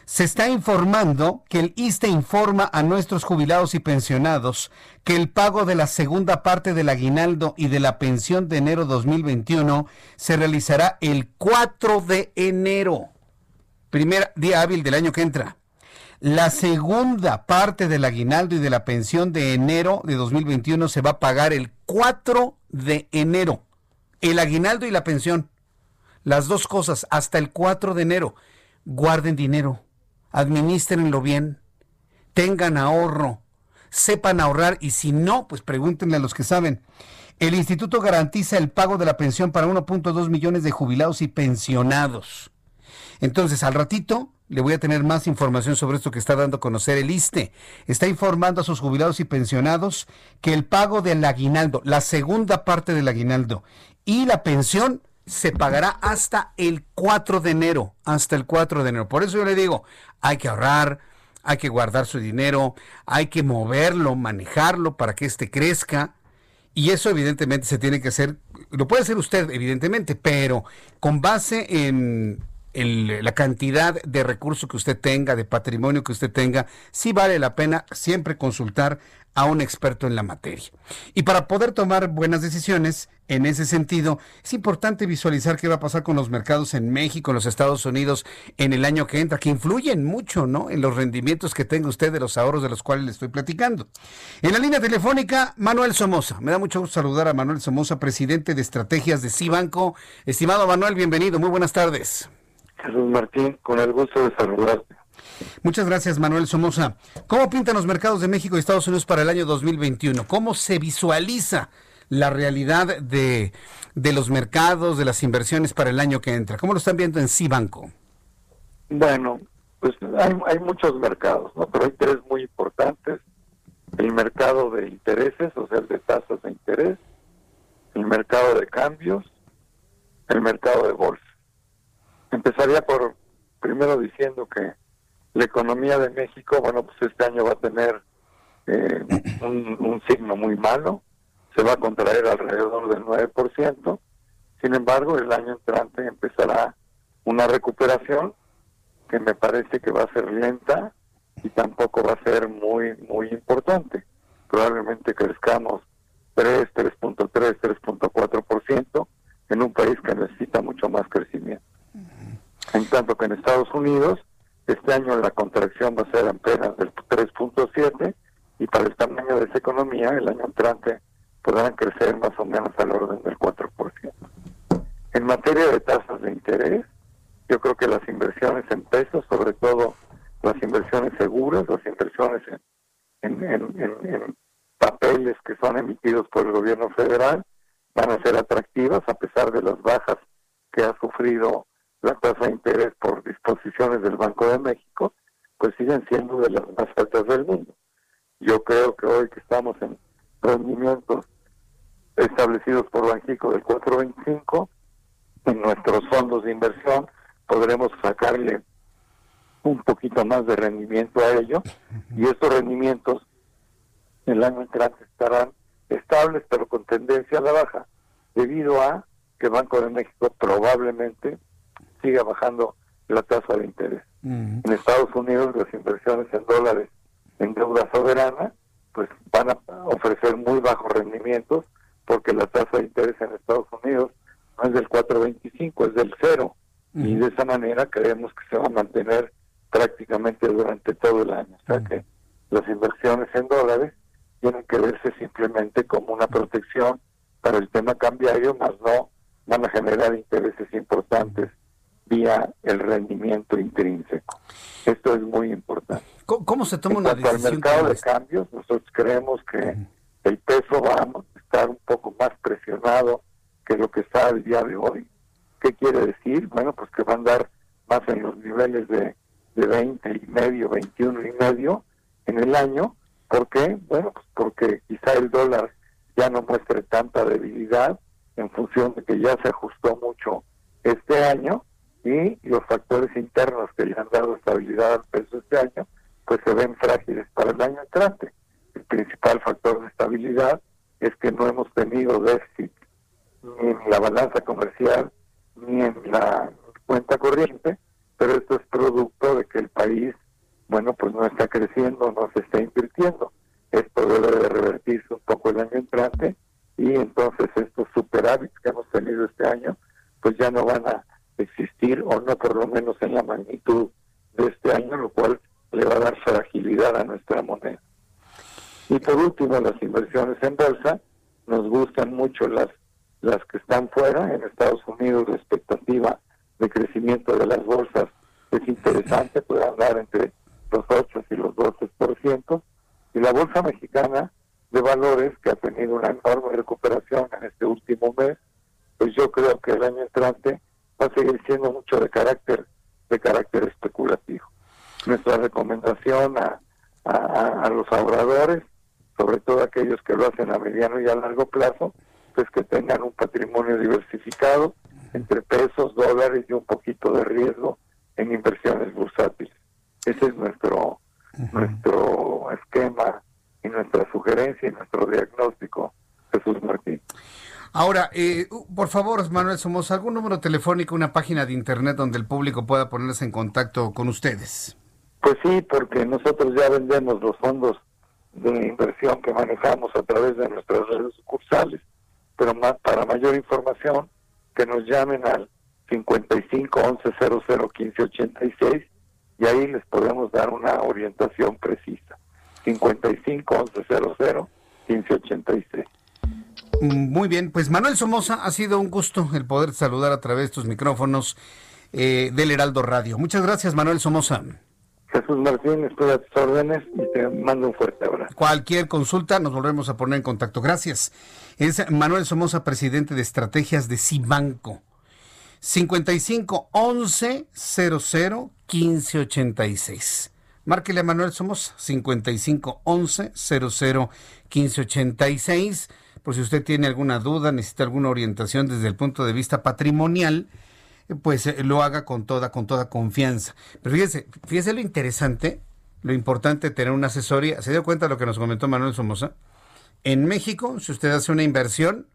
se está informando que el ISTE informa a nuestros jubilados y pensionados que el pago de la segunda parte del aguinaldo y de la pensión de enero 2021 se realizará el 4 de enero, primer día hábil del año que entra. La segunda parte del aguinaldo y de la pensión de enero de 2021 se va a pagar el 4 de enero. El aguinaldo y la pensión. Las dos cosas hasta el 4 de enero. Guarden dinero administrenlo bien, tengan ahorro, sepan ahorrar y si no, pues pregúntenle a los que saben. El instituto garantiza el pago de la pensión para 1.2 millones de jubilados y pensionados. Entonces, al ratito le voy a tener más información sobre esto que está dando a conocer el ISTE. Está informando a sus jubilados y pensionados que el pago del aguinaldo, la segunda parte del aguinaldo y la pensión se pagará hasta el 4 de enero, hasta el 4 de enero. Por eso yo le digo, hay que ahorrar, hay que guardar su dinero, hay que moverlo, manejarlo para que éste crezca. Y eso evidentemente se tiene que hacer, lo puede hacer usted evidentemente, pero con base en la cantidad de recursos que usted tenga, de patrimonio que usted tenga, sí vale la pena siempre consultar a un experto en la materia. Y para poder tomar buenas decisiones en ese sentido, es importante visualizar qué va a pasar con los mercados en México, en los Estados Unidos, en el año que entra, que influyen mucho ¿no? en los rendimientos que tenga usted de los ahorros de los cuales le estoy platicando. En la línea telefónica, Manuel Somoza. Me da mucho gusto saludar a Manuel Somoza, presidente de estrategias de Cibanco. Estimado Manuel, bienvenido. Muy buenas tardes. Jesús Martín, con el gusto de saludarte. Muchas gracias, Manuel Somoza. ¿Cómo pintan los mercados de México y Estados Unidos para el año 2021? ¿Cómo se visualiza la realidad de, los mercados, de las inversiones para el año que entra? ¿Cómo lo están viendo en Cibanco? Bueno, pues hay, hay muchos mercados, ¿no? Pero hay tres muy importantes. El mercado de intereses, o sea, el de tasas de cambios, el mercado de bolsa. Empezaría por primero diciendo que la economía de México, bueno, pues este año va a tener eh, [clears throat] un, un signo muy malo, se va a contraer alrededor del 9%, sin embargo, el año entrante empezará una recuperación que me parece que va a ser lenta y tampoco va a ser muy muy importante. Probablemente crezcamos 3, 3.3, 3.4% en un país que necesita mucho más crecimiento. En tanto que en Estados Unidos, este año la contracción va a ser apenas del 3.7 y para el tamaño de esa economía, el año entrante podrán crecer más o menos al orden del 4%. En materia de tasas de interés, yo creo que las inversiones en pesos, sobre todo las inversiones seguras, las inversiones en, en, papeles que son emitidos por el gobierno federal, van a ser atractivas a pesar de las bajas que ha sufrido la tasa de interés por disposiciones del Banco de México, pues siguen siendo de las más altas del mundo. Yo creo que hoy que estamos en rendimientos establecidos por Banxico del 425, en nuestros fondos de inversión podremos sacarle un poquito más de rendimiento a ello y estos rendimientos el año entrante estarán estables pero con tendencia a la baja debido a que Banco de México probablemente siga bajando la tasa de interés. En Estados Unidos las inversiones en dólares en deuda soberana pues van a ofrecer muy bajos rendimientos porque la tasa de interés en Estados Unidos no es del 4.25, es del cero. Y de esa manera creemos que se va a mantener prácticamente durante todo el año. O sea que las inversiones en dólares tienen que verse simplemente como una protección para el tema cambiario, más no van a generar intereses importantes vía el rendimiento intrínseco. Esto es muy importante. ¿Cómo, se toma una decisión? Al mercado de cambios, nosotros creemos que el peso va a estar un poco más presionado que lo que está al día de hoy. ¿Qué quiere decir? Bueno, pues que va a andar más en los niveles de, de 20 y medio, 21 y medio en el año. ¿Por qué? Bueno, pues porque quizá el dólar ya no muestre tanta debilidad en función de que ya se ajustó mucho este año y los factores internos que le han dado estabilidad al peso este año, pues se ven frágiles para el año entrante. El principal factor de estabilidad es que no hemos tenido déficit ni en la balanza comercial ni en la cuenta corriente, pero esto es producto de que el país, bueno, pues no está creciendo, no se está invirtiendo. Esto debe de revertirse un poco el año entrante y entonces estos superávits que hemos tenido este año, pues ya no van a existir o no por lo menos en la magnitud de este año, lo cual le va a dar fragilidad a nuestra moneda. Y por último, las inversiones en bolsa, nos gustan mucho las las que están fuera. En Estados Unidos la expectativa de crecimiento de las bolsas es interesante, puede andar entre los 8 y los 12%. Y la bolsa mexicana de valores, que ha tenido una enorme recuperación en este último mes, pues yo creo que el año entrante va a seguir siendo mucho de carácter de carácter especulativo. Nuestra recomendación a, a, a los ahorradores, sobre todo aquellos que lo hacen a mediano y a largo plazo, pues que tengan un patrimonio diversificado entre pesos, dólares y un poquito de riesgo en inversiones bursátiles. Ese es nuestro nuestro esquema y nuestra sugerencia y nuestro diagnóstico, Jesús Martín. Ahora, eh, por favor, Manuel Somos, ¿algún número telefónico, una página de internet donde el público pueda ponerse en contacto con ustedes? Pues sí, porque nosotros ya vendemos los fondos de inversión que manejamos a través de nuestras redes sucursales pero para mayor información que nos llamen al 55 11 00 15 86 y ahí les podemos dar una orientación precisa. 55 11 00 15 86. Muy bien, pues Manuel Somoza, ha sido un gusto el poder saludar a través de estos micrófonos eh, del Heraldo Radio. Muchas gracias, Manuel Somoza. Jesús Martín, estoy a tus órdenes y te mando un fuerte abrazo. Cualquier consulta, nos volvemos a poner en contacto. Gracias. Es Manuel Somoza, presidente de estrategias de Cibanco. 55 11 00 15 86. Márquele a Manuel Somoza, 55 11 00 15 86 por si usted tiene alguna duda, necesita alguna orientación desde el punto de vista patrimonial, pues eh, lo haga con toda, con toda confianza. Pero fíjese, fíjese lo interesante, lo importante de tener una asesoría. ¿Se dio cuenta de lo que nos comentó Manuel Somoza? En México, si usted hace una inversión,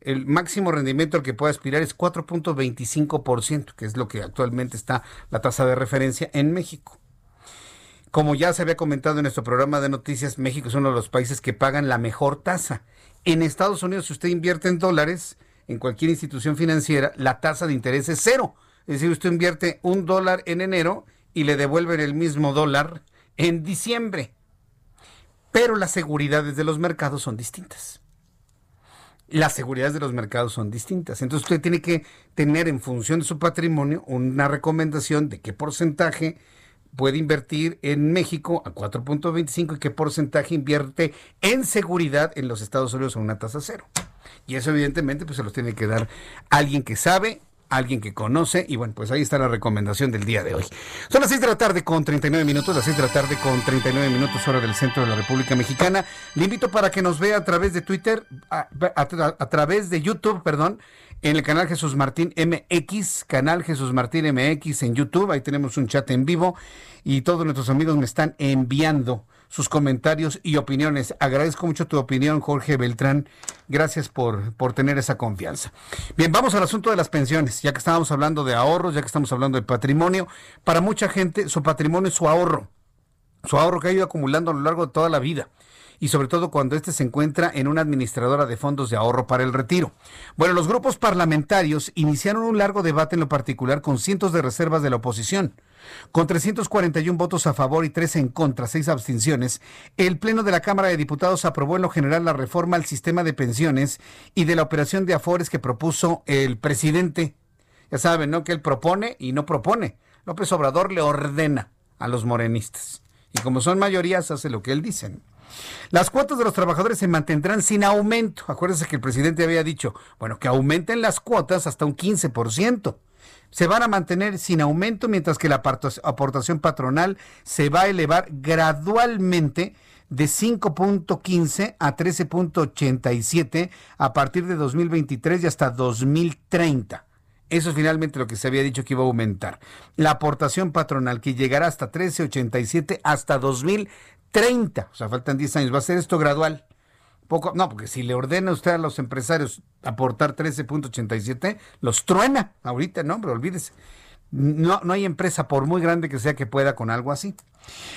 el máximo rendimiento al que puede aspirar es 4.25%, que es lo que actualmente está la tasa de referencia en México. Como ya se había comentado en nuestro programa de noticias, México es uno de los países que pagan la mejor tasa. En Estados Unidos, si usted invierte en dólares, en cualquier institución financiera, la tasa de interés es cero. Es decir, usted invierte un dólar en enero y le devuelven el mismo dólar en diciembre. Pero las seguridades de los mercados son distintas. Las seguridades de los mercados son distintas. Entonces usted tiene que tener en función de su patrimonio una recomendación de qué porcentaje puede invertir en México a 4.25 y qué porcentaje invierte en seguridad en los Estados Unidos a una tasa cero. Y eso evidentemente pues se los tiene que dar alguien que sabe, alguien que conoce y bueno, pues ahí está la recomendación del día de hoy. Son las 6 de la tarde con 39 minutos, las 6 de la tarde con 39 minutos hora del centro de la República Mexicana. Le invito para que nos vea a través de Twitter, a, a través de YouTube, perdón, en el canal Jesús Martín MX, canal Jesús Martín MX en YouTube. Ahí tenemos un chat en vivo y todos nuestros amigos me están enviando sus comentarios y opiniones. Agradezco mucho tu opinión, Jorge Beltrán. Gracias por, por tener esa confianza. Bien, vamos al asunto de las pensiones, ya que estábamos hablando de ahorros, ya que estamos hablando de patrimonio. Para mucha gente, su patrimonio es su ahorro, su ahorro que ha ido acumulando a lo largo de toda la vida y sobre todo cuando éste se encuentra en una administradora de fondos de ahorro para el retiro. Bueno, los grupos parlamentarios iniciaron un largo debate en lo particular con cientos de reservas de la oposición. Con 341 votos a favor y 13 en contra, seis abstenciones, el Pleno de la Cámara de Diputados aprobó en lo general la reforma al sistema de pensiones y de la operación de afores que propuso el presidente. Ya saben, ¿no? Que él propone y no propone. López Obrador le ordena a los morenistas. Y como son mayorías, hace lo que él dice. Las cuotas de los trabajadores se mantendrán sin aumento. Acuérdense que el presidente había dicho, bueno, que aumenten las cuotas hasta un 15%. Se van a mantener sin aumento mientras que la aportación patronal se va a elevar gradualmente de 5.15 a 13.87 a partir de 2023 y hasta 2030. Eso es finalmente lo que se había dicho que iba a aumentar. La aportación patronal que llegará hasta 13.87 hasta 2030 30, o sea, faltan 10 años. Va a ser esto gradual. Poco, no, porque si le ordena usted a los empresarios aportar 13.87, los truena ahorita, no, pero olvídese. No, no hay empresa, por muy grande que sea, que pueda con algo así.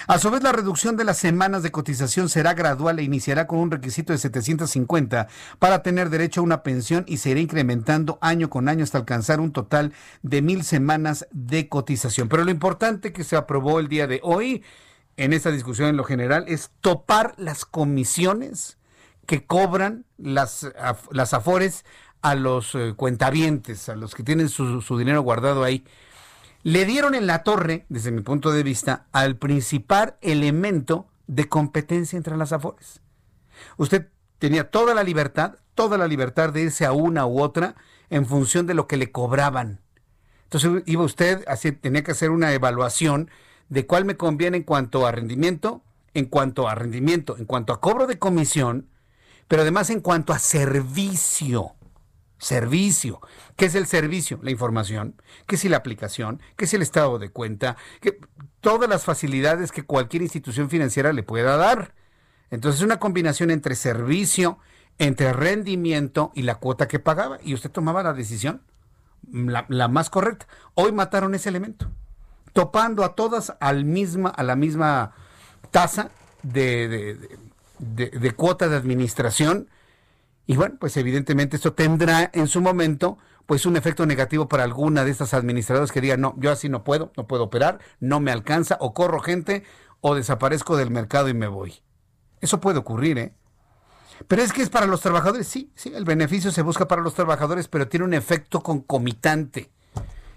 A su vez, la reducción de las semanas de cotización será gradual e iniciará con un requisito de 750 para tener derecho a una pensión y se irá incrementando año con año hasta alcanzar un total de mil semanas de cotización. Pero lo importante que se aprobó el día de hoy en esta discusión en lo general es topar las comisiones que cobran las, las afores a los eh, cuentavientes, a los que tienen su, su dinero guardado ahí. Le dieron en la torre, desde mi punto de vista, al principal elemento de competencia entre las afores. Usted tenía toda la libertad, toda la libertad de irse a una u otra en función de lo que le cobraban. Entonces iba usted, así, tenía que hacer una evaluación de cuál me conviene en cuanto a rendimiento, en cuanto a rendimiento, en cuanto a cobro de comisión, pero además en cuanto a servicio. Servicio. ¿Qué es el servicio? La información. ¿Qué es la aplicación? ¿Qué es el estado de cuenta? que todas las facilidades que cualquier institución financiera le pueda dar. Entonces, es una combinación entre servicio, entre rendimiento y la cuota que pagaba. Y usted tomaba la decisión, la, la más correcta. Hoy mataron ese elemento topando a todas al misma, a la misma tasa de, de, cuota de administración. Y bueno, pues evidentemente esto tendrá en su momento pues un efecto negativo para alguna de estas administradoras que digan, no, yo así no puedo, no puedo operar, no me alcanza, o corro gente, o desaparezco del mercado y me voy. Eso puede ocurrir, ¿eh? Pero es que es para los trabajadores, sí, sí, el beneficio se busca para los trabajadores, pero tiene un efecto concomitante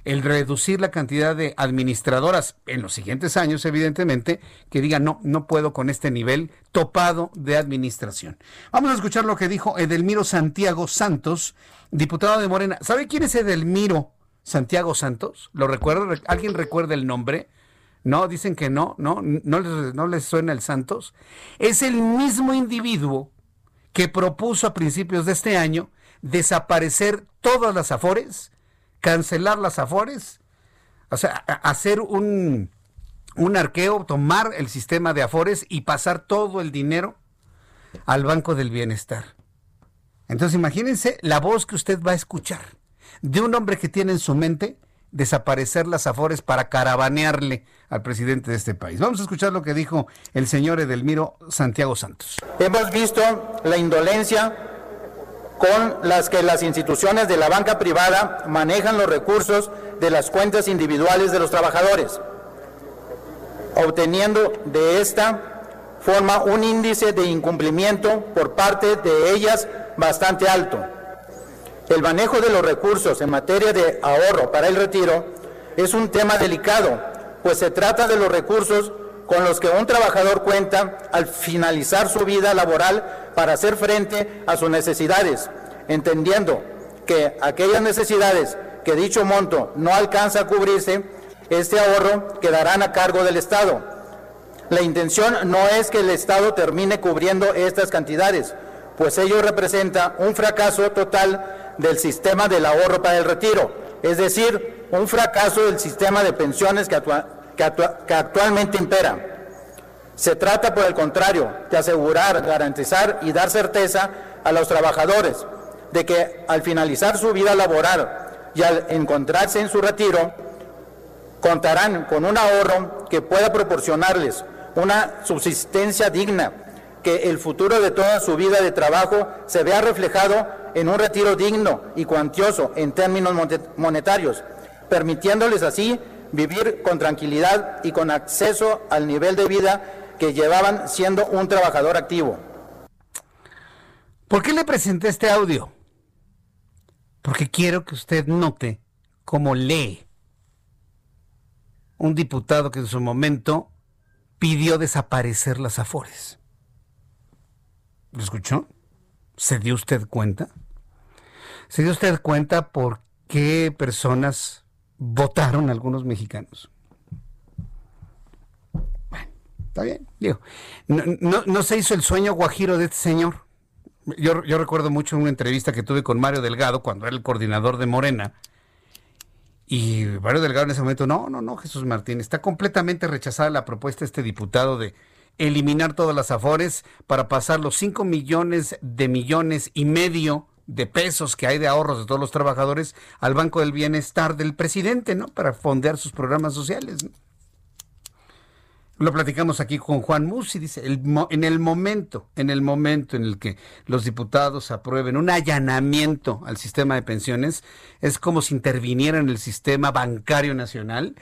el reducir la cantidad de administradoras en los siguientes años, evidentemente, que digan, no, no puedo con este nivel topado de administración. Vamos a escuchar lo que dijo Edelmiro Santiago Santos, diputado de Morena. ¿Sabe quién es Edelmiro Santiago Santos? ¿Lo recuerda? ¿Alguien recuerda el nombre? No, dicen que no, no, no les, no les suena el Santos. Es el mismo individuo que propuso a principios de este año desaparecer todas las afores, cancelar las afores, o sea, hacer un, un arqueo, tomar el sistema de afores y pasar todo el dinero al Banco del Bienestar. Entonces imagínense la voz que usted va a escuchar de un hombre que tiene en su mente desaparecer las afores para caravanearle al presidente de este país. Vamos a escuchar lo que dijo el señor Edelmiro Santiago Santos. Hemos visto la indolencia con las que las instituciones de la banca privada manejan los recursos de las cuentas individuales de los trabajadores, obteniendo de esta forma un índice de incumplimiento por parte de ellas bastante alto. El manejo de los recursos en materia de ahorro para el retiro es un tema delicado, pues se trata de los recursos con los que un trabajador cuenta al finalizar su vida laboral para hacer frente a sus necesidades, entendiendo que aquellas necesidades que dicho monto no alcanza a cubrirse, este ahorro quedarán a cargo del Estado. La intención no es que el Estado termine cubriendo estas cantidades, pues ello representa un fracaso total del sistema del ahorro para el retiro, es decir, un fracaso del sistema de pensiones que, que actualmente impera. Se trata, por el contrario, de asegurar, garantizar y dar certeza a los trabajadores de que al finalizar su vida laboral y al encontrarse en su retiro, contarán con un ahorro que pueda proporcionarles una subsistencia digna que el futuro de toda su vida de trabajo se vea reflejado en un retiro digno y cuantioso en términos monetarios, permitiéndoles así vivir con tranquilidad y con acceso al nivel de vida que llevaban siendo un trabajador activo. ¿Por qué le presenté este audio? Porque quiero que usted note cómo lee un diputado que en su momento pidió desaparecer las afores. ¿Lo escuchó? ¿Se dio usted cuenta? ¿Se dio usted cuenta por qué personas votaron algunos mexicanos? Bueno, está bien. Digo, no, se hizo el sueño guajiro de este señor. Yo, yo recuerdo mucho una entrevista que tuve con Mario Delgado cuando era el coordinador de Morena. Y Mario Delgado en ese momento, no, no, no, Jesús Martín, está completamente rechazada la propuesta de este diputado de eliminar todas las afores para pasar los 5 millones de millones y medio de pesos que hay de ahorros de todos los trabajadores al Banco del Bienestar del presidente, ¿no? Para fondear sus programas sociales. Lo platicamos aquí con Juan Musi, dice, en el momento, en el momento en el que los diputados aprueben un allanamiento al sistema de pensiones, es como si interviniera en el sistema bancario nacional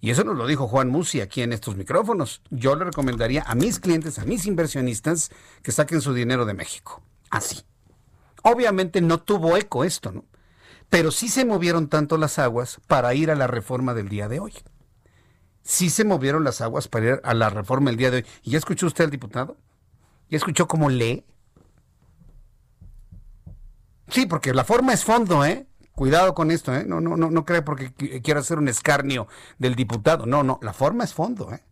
y eso nos lo dijo Juan Musi aquí en estos micrófonos. Yo le recomendaría a mis clientes, a mis inversionistas, que saquen su dinero de México. Así. Obviamente no tuvo eco esto, ¿no? Pero sí se movieron tanto las aguas para ir a la reforma del día de hoy. Sí se movieron las aguas para ir a la reforma del día de hoy. ¿Y ya escuchó usted al diputado? ¿Ya escuchó cómo lee? Sí, porque la forma es fondo, ¿eh? Cuidado con esto, ¿eh? No, no, no, no cree porque quiera hacer un escarnio del diputado. No, no, la forma es fondo, ¿eh?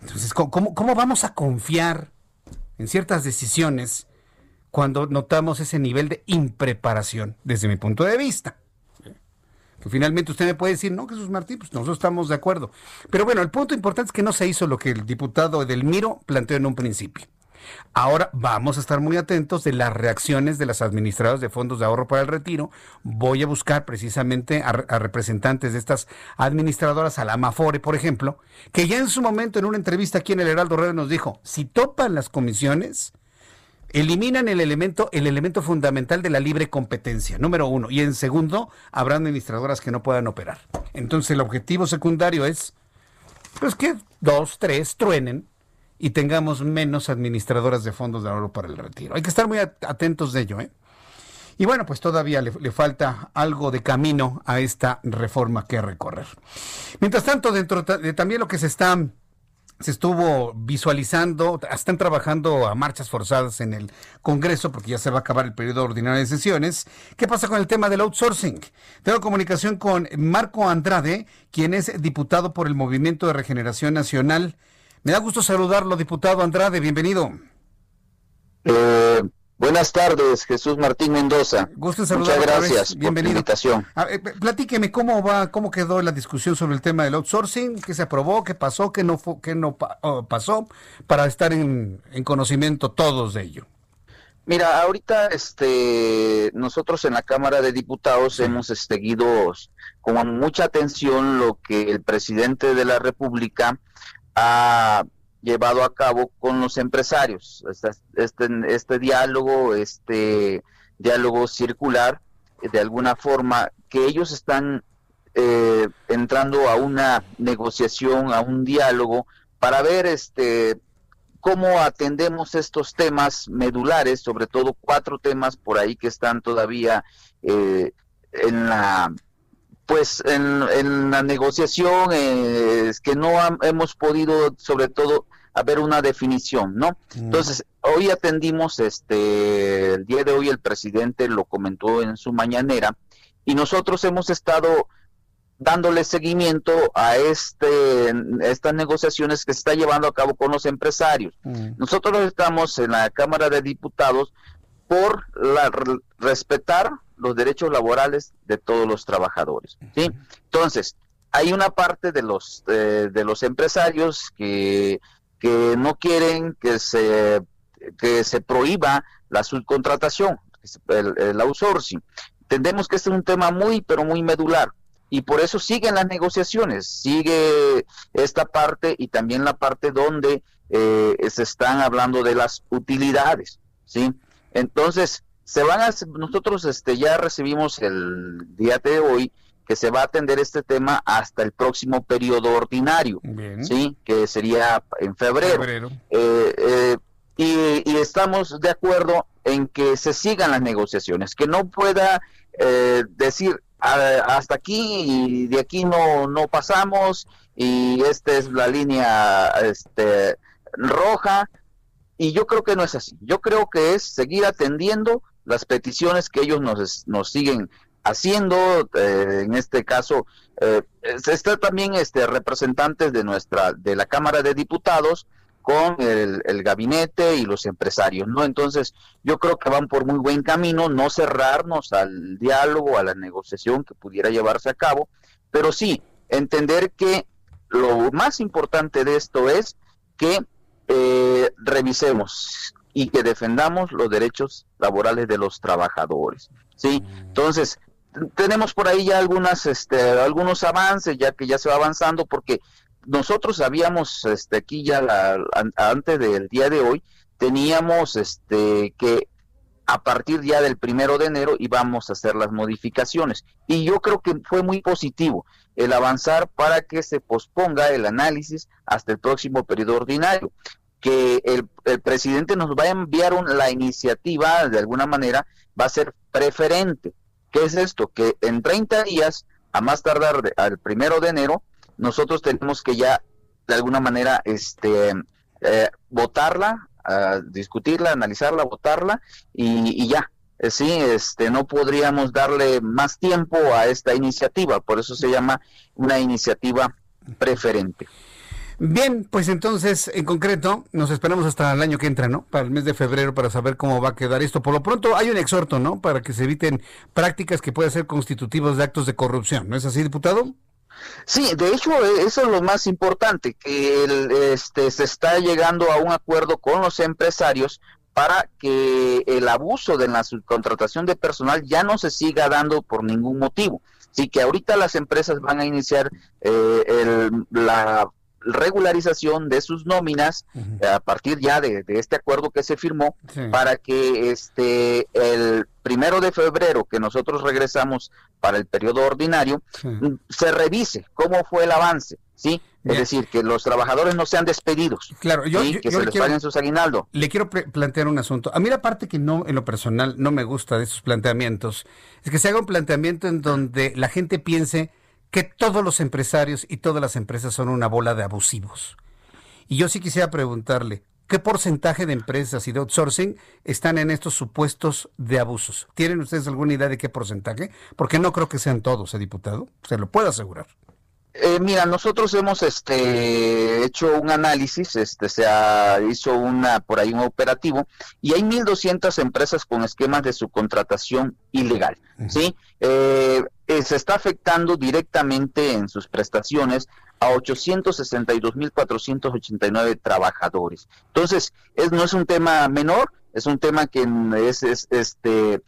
Entonces, ¿cómo, ¿cómo vamos a confiar en ciertas decisiones cuando notamos ese nivel de impreparación, desde mi punto de vista? Que finalmente usted me puede decir, no, Jesús Martín, pues nosotros estamos de acuerdo. Pero bueno, el punto importante es que no se hizo lo que el diputado Edelmiro planteó en un principio. Ahora vamos a estar muy atentos de las reacciones de las administradoras de fondos de ahorro para el retiro. Voy a buscar precisamente a, representantes de estas administradoras, a la Amafore, por ejemplo, que ya en su momento en una entrevista aquí en el Heraldo Radio nos dijo, si topan las comisiones, eliminan el elemento, el elemento fundamental de la libre competencia, número uno. Y en segundo, habrá administradoras que no puedan operar. Entonces el objetivo secundario es, pues que dos, tres truenen y tengamos menos administradoras de fondos de ahorro para el retiro. Hay que estar muy atentos de ello. ¿eh? Y bueno, pues todavía le, falta algo de camino a esta reforma que recorrer. Mientras tanto, dentro de también lo que se está se estuvo visualizando, están trabajando a marchas forzadas en el Congreso porque ya se va a acabar el periodo ordinario de sesiones. ¿Qué pasa con el tema del outsourcing? Tengo comunicación con Marco Andrade, quien es diputado por el Movimiento de Regeneración Nacional. Me da gusto saludarlo, diputado Andrade, bienvenido. Eh, buenas tardes, Jesús Martín Mendoza. Gusto Muchas gracias Bienvenido. por la invitación. Eh, platíqueme cómo va, cómo quedó la discusión sobre el tema del outsourcing, qué se aprobó, qué pasó, qué no qué no oh, pasó, para estar en, conocimiento todos de ello. Mira, ahorita este nosotros en la Cámara de Diputados hemos seguido con mucha atención lo que el presidente de la República ha llevado a cabo con los empresarios. Este, este, diálogo, este diálogo circular, de alguna forma, que ellos están eh, entrando a una negociación, a un diálogo, para ver este cómo atendemos estos temas medulares, sobre todo cuatro temas por ahí que están todavía eh, en la pues en, la negociación eh, que no hemos podido sobre todo haber una definición, ¿no? Entonces, hoy atendimos, este, el día de hoy el presidente lo comentó en su mañanera y nosotros hemos estado dándole seguimiento a este estas negociaciones que se está llevando a cabo con los empresarios. Mm. Nosotros estamos en la Cámara de Diputados por la, respetar los derechos laborales de todos los trabajadores. ¿sí? Entonces, hay una parte de los, eh, de los empresarios que, que no quieren que se, que se prohíba la subcontratación, el, el outsourcing. Entendemos que este es un tema muy, pero muy medular y por eso siguen las negociaciones, sigue esta parte y también la parte donde eh, se están hablando de las utilidades, ¿sí? Entonces, se van a, nosotros este, ya recibimos el día de hoy que se va a atender este tema hasta el próximo periodo ordinario, ¿sí? Que sería en febrero. Eh, eh, y, y, estamos de acuerdo en que se sigan las negociaciones, que no pueda decir hasta aquí y de aquí no, no pasamos y esta es la línea este, roja y yo creo que no es así. Yo creo que es seguir atendiendo las peticiones que ellos nos, nos siguen haciendo. Eh, en este caso, eh, está también este representantes de nuestra de la Cámara de Diputados con el, el, gabinete y los empresarios, ¿no? Entonces, yo creo que van por muy buen camino, no cerrarnos al diálogo, a la negociación que pudiera llevarse a cabo, pero sí entender que lo más importante de esto es que eh, revisemos y que defendamos los derechos laborales de los trabajadores, ¿sí? Entonces, tenemos por ahí ya algunas, este, algunos avances, ya que ya se va avanzando, porque nosotros habíamos, este, aquí ya antes del día de hoy, teníamos este, que a partir ya del primero de enero íbamos a hacer las modificaciones. Y yo creo que fue muy positivo el avanzar para que se posponga el análisis hasta el próximo periodo ordinario. Que el, presidente nos va a enviar la iniciativa, de alguna manera, va a ser preferente. ¿Qué es esto? Que en 30 días, a más tardar al primero de enero, nosotros tenemos que ya de alguna manera este eh, votarla, discutirla, analizarla, votarla y, ya. Eh, sí, este, no podríamos darle más tiempo a esta iniciativa, por eso se llama una iniciativa preferente. Bien, pues entonces, en concreto, nos esperamos hasta el año que entra, ¿no? Para el mes de febrero, para saber cómo va a quedar esto. Por lo pronto, hay un exhorto, ¿no? Para que se eviten prácticas que puedan ser constitutivos de actos de corrupción. ¿No es así, diputado? Sí, de hecho e, eso es lo más importante, que este, se está llegando a un acuerdo con los empresarios para que el abuso de la subcontratación de personal ya no se siga dando por ningún motivo. Así que ahorita las empresas van a iniciar eh, la regularización de sus nóminas a partir ya de, este acuerdo que se firmó para que este el primero de febrero que nosotros regresamos para el periodo ordinario mm, se revise cómo fue el avance sí es decir que los trabajadores no sean despedidos claro yo, que se les paguen sus aguinaldo le quiero plantear un asunto. A mí la parte que no en lo personal no me gusta de esos planteamientos es que se haga un planteamiento en donde la gente piense que todos los empresarios y todas las empresas son una bola de abusivos. Y yo sí quisiera preguntarle, ¿qué porcentaje de empresas y de outsourcing están en estos supuestos de abusos? ¿Tienen ustedes alguna idea de qué porcentaje? Porque no creo que sean todos, ¿eh, diputado? Se lo puedo asegurar. Eh, mira, nosotros hemos este, hecho un análisis, este, se hizo una, por ahí un operativo, y hay 1.200 empresas con esquemas de subcontratación ilegal, ¿sí? Eh, eh, se está afectando directamente en sus prestaciones a 862.489 trabajadores. Entonces, es, no es un tema menor, es un tema que es, es este,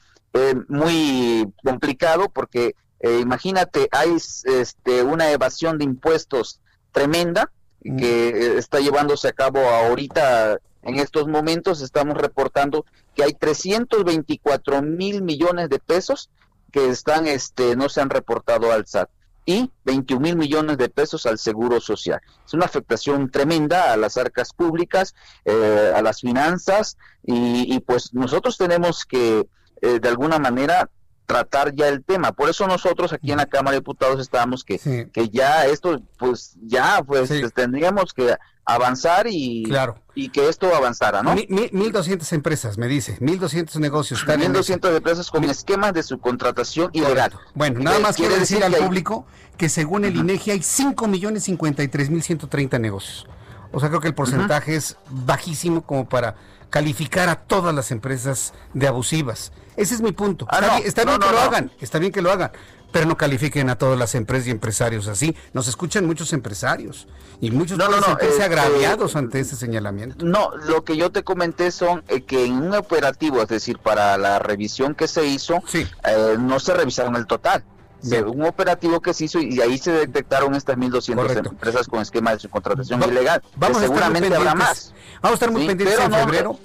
muy complicado porque eh, imagínate, hay este, una evasión de impuestos tremenda mm. que eh, está llevándose a cabo ahorita. En estos momentos estamos reportando que hay 324 mil millones de pesos que están, este, no se han reportado al SAT y 21 mil millones de pesos al Seguro Social. Es una afectación tremenda a las arcas públicas, eh, a las finanzas y, pues nosotros tenemos que de alguna manera tratar ya el tema. Por eso nosotros aquí en la Cámara de Diputados estábamos que, que ya esto, pues ya, pues tendríamos que avanzar y, claro. y que esto avanzara, ¿no? Mil, doscientas empresas, me dice, mil doscientos negocios. Mil doscientos empresas con esquemas de subcontratación ilegal. Bueno, nada más quiero decir, al público que según el INEGI hay cinco millones cincuenta y tres mil ciento treinta negocios. O sea, creo que el porcentaje es bajísimo como para calificar a todas las empresas de abusivas. Ese es mi punto. Ah, está, bien, que lo hagan, está bien que lo hagan, pero no califiquen a todas las empresas y empresarios así. Nos escuchan muchos empresarios y muchos no, no, sentirse agraviados ante ese señalamiento. No, lo que yo te comenté son eh, que en un operativo, es decir, para la revisión que se hizo, eh, no se revisaron el total un operativo que se hizo y ahí se detectaron estas 1.200 empresas con esquema de subcontratación ilegal. Vamos seguramente habrá más. Vamos a estar muy pendientes en febrero.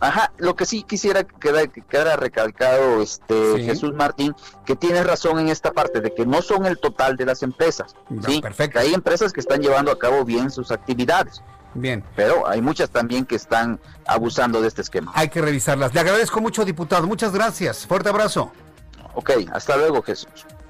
Ajá, lo que sí quisiera que quedara recalcado este Jesús Martín, que tiene razón en esta parte de que no son el total de las empresas. sí, perfecto. hay empresas que están llevando a cabo bien sus actividades. Bien. Pero hay muchas también que están abusando de este esquema. Hay que revisarlas. Le agradezco mucho, diputado. Muchas gracias. Fuerte abrazo. Ok, hasta luego, Jesús.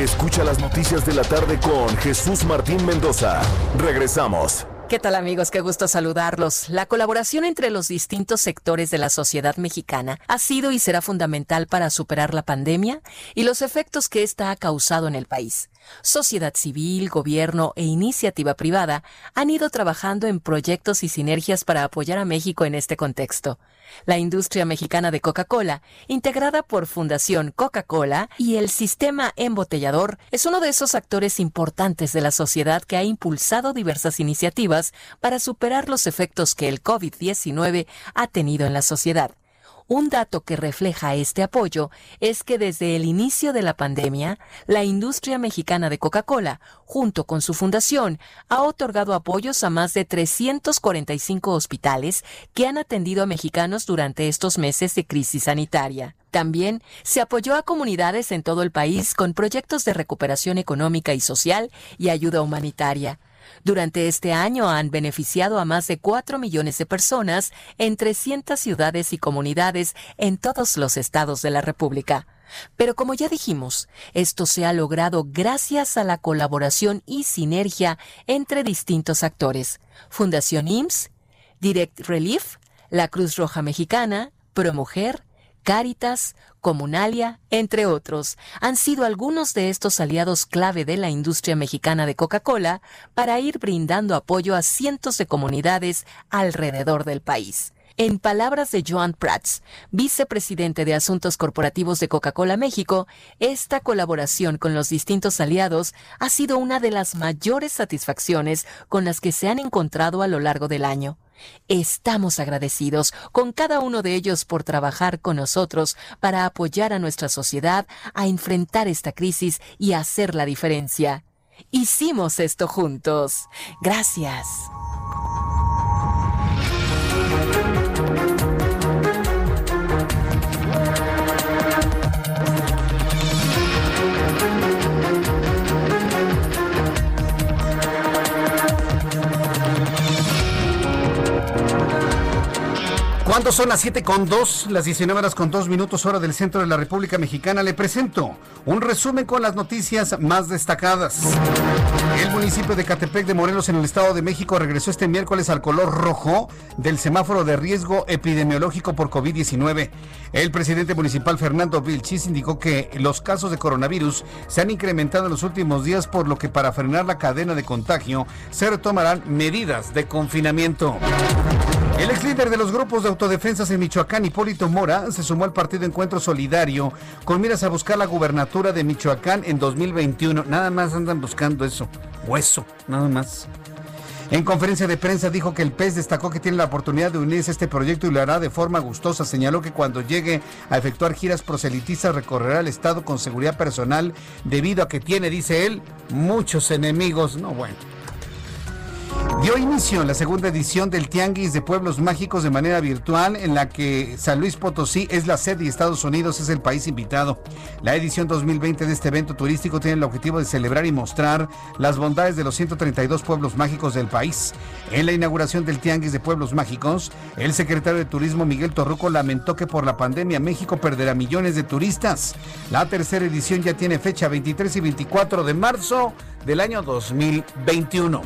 Escucha las noticias de la tarde con Jesús Martín Mendoza. Regresamos. ¿Qué tal amigos? Qué gusto saludarlos. La colaboración entre los distintos sectores de la sociedad mexicana ha sido y será fundamental para superar la pandemia y los efectos que ésta ha causado en el país. Sociedad civil, gobierno e iniciativa privada han ido trabajando en proyectos y sinergias para apoyar a México en este contexto. La industria mexicana de Coca-Cola, integrada por Fundación Coca-Cola y el sistema embotellador, es uno de esos actores importantes de la sociedad que ha impulsado diversas iniciativas para superar los efectos que el COVID-19 ha tenido en la sociedad. Un dato que refleja este apoyo es que desde el inicio de la pandemia, la industria mexicana de Coca-Cola, junto con su fundación, ha otorgado apoyos a más de 345 hospitales que han atendido a mexicanos durante estos meses de crisis sanitaria. También se apoyó a comunidades en todo el país con proyectos de recuperación económica y social y ayuda humanitaria. Durante este año han beneficiado a más de 4 millones de personas en 300 ciudades y comunidades en todos los estados de la República. Pero como ya dijimos, esto se ha logrado gracias a la colaboración y sinergia entre distintos actores. Fundación IMSS, Direct Relief, la Cruz Roja Mexicana, ProMujer, Cáritas, Comunalia, entre otros, han sido algunos de estos aliados clave de la industria mexicana de Coca-Cola para ir brindando apoyo a cientos de comunidades alrededor del país. En palabras de Joan Prats, vicepresidente de Asuntos Corporativos de Coca-Cola México, esta colaboración con los distintos aliados ha sido una de las mayores satisfacciones con las que se han encontrado a lo largo del año. Estamos agradecidos con cada uno de ellos por trabajar con nosotros para apoyar a nuestra sociedad a enfrentar esta crisis y hacer la diferencia. Hicimos esto juntos. Gracias. Son las 7 con 2, las 19 horas con 2 minutos hora del centro de la República Mexicana, le presento un resumen con las noticias más destacadas. El municipio de Catepec de Morelos en el Estado de México regresó este miércoles al color rojo del semáforo de riesgo epidemiológico por COVID-19. El presidente municipal Fernando Vilchis indicó que los casos de coronavirus se han incrementado en los últimos días, por lo que para frenar la cadena de contagio se retomarán medidas de confinamiento. El ex líder de los grupos de autodefensas en Michoacán, Hipólito Mora, se sumó al partido Encuentro Solidario con miras a buscar la gubernatura de Michoacán en 2021. Nada más andan buscando eso. Hueso, nada más. En conferencia de prensa dijo que el PES destacó que tiene la oportunidad de unirse a este proyecto y lo hará de forma gustosa. Señaló que cuando llegue a efectuar giras proselitistas recorrerá el Estado con seguridad personal debido a que tiene, dice él, muchos enemigos. No, bueno. Dio inicio la segunda edición del Tianguis de Pueblos Mágicos de manera virtual, en la que San Luis Potosí es la sede y Estados Unidos es el país invitado. La edición 2020 de este evento turístico tiene el objetivo de celebrar y mostrar las bondades de los 132 pueblos mágicos del país. En la inauguración del Tianguis de Pueblos Mágicos, el secretario de Turismo Miguel Torruco lamentó que por la pandemia México perderá millones de turistas. La tercera edición ya tiene fecha 23 y 24 de marzo del año 2021.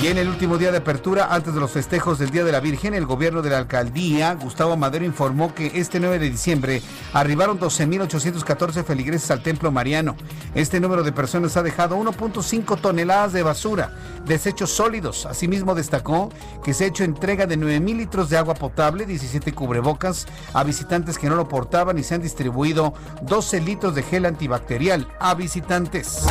Y en el último día de apertura, antes de los festejos del Día de la Virgen, el gobierno de la alcaldía, Gustavo Madero, informó que este 9 de diciembre arribaron 12.814 feligreses al Templo Mariano. Este número de personas ha dejado 1.5 toneladas de basura, desechos sólidos. Asimismo, destacó que se ha hecho entrega de 9.000 litros de agua potable, 17 cubrebocas a visitantes que no lo portaban y se han distribuido 12 litros de gel antibacterial a visitantes.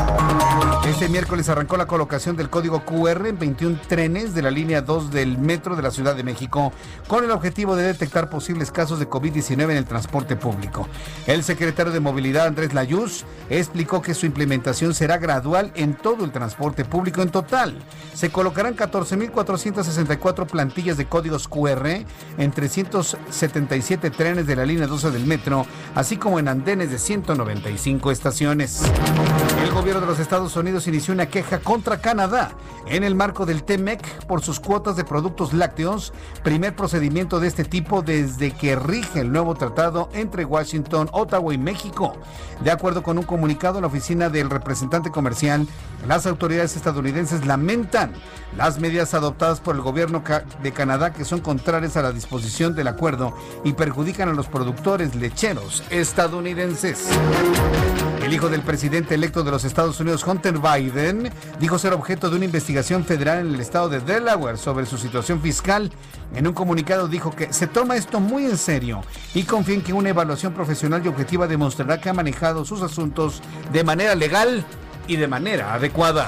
Este miércoles arrancó la colocación del código QR en 21 trenes de la línea 2 del metro de la Ciudad de México con el objetivo de detectar posibles casos de COVID-19 en el transporte público. El secretario de Movilidad Andrés Layuz explicó que su implementación será gradual en todo el transporte público en total. Se colocarán 14.464 plantillas de códigos QR en 377 trenes de la línea 12 del metro, así como en andenes de 195 estaciones. El gobierno de los Estados Unidos inició una queja contra Canadá en el marco del TEMEC por sus cuotas de productos lácteos, primer procedimiento de este tipo desde que rige el nuevo tratado entre Washington, Ottawa y México. De acuerdo con un comunicado la oficina del representante comercial, las autoridades estadounidenses lamentan las medidas adoptadas por el gobierno de Canadá que son contrarias a la disposición del acuerdo y perjudican a los productores lecheros estadounidenses. El hijo del presidente electo de los Estados Unidos, Hunter Biden, dijo ser objeto de una investigación federal en el estado de Delaware sobre su situación fiscal. En un comunicado dijo que se toma esto muy en serio y confía en que una evaluación profesional y objetiva demostrará que ha manejado sus asuntos de manera legal y de manera adecuada.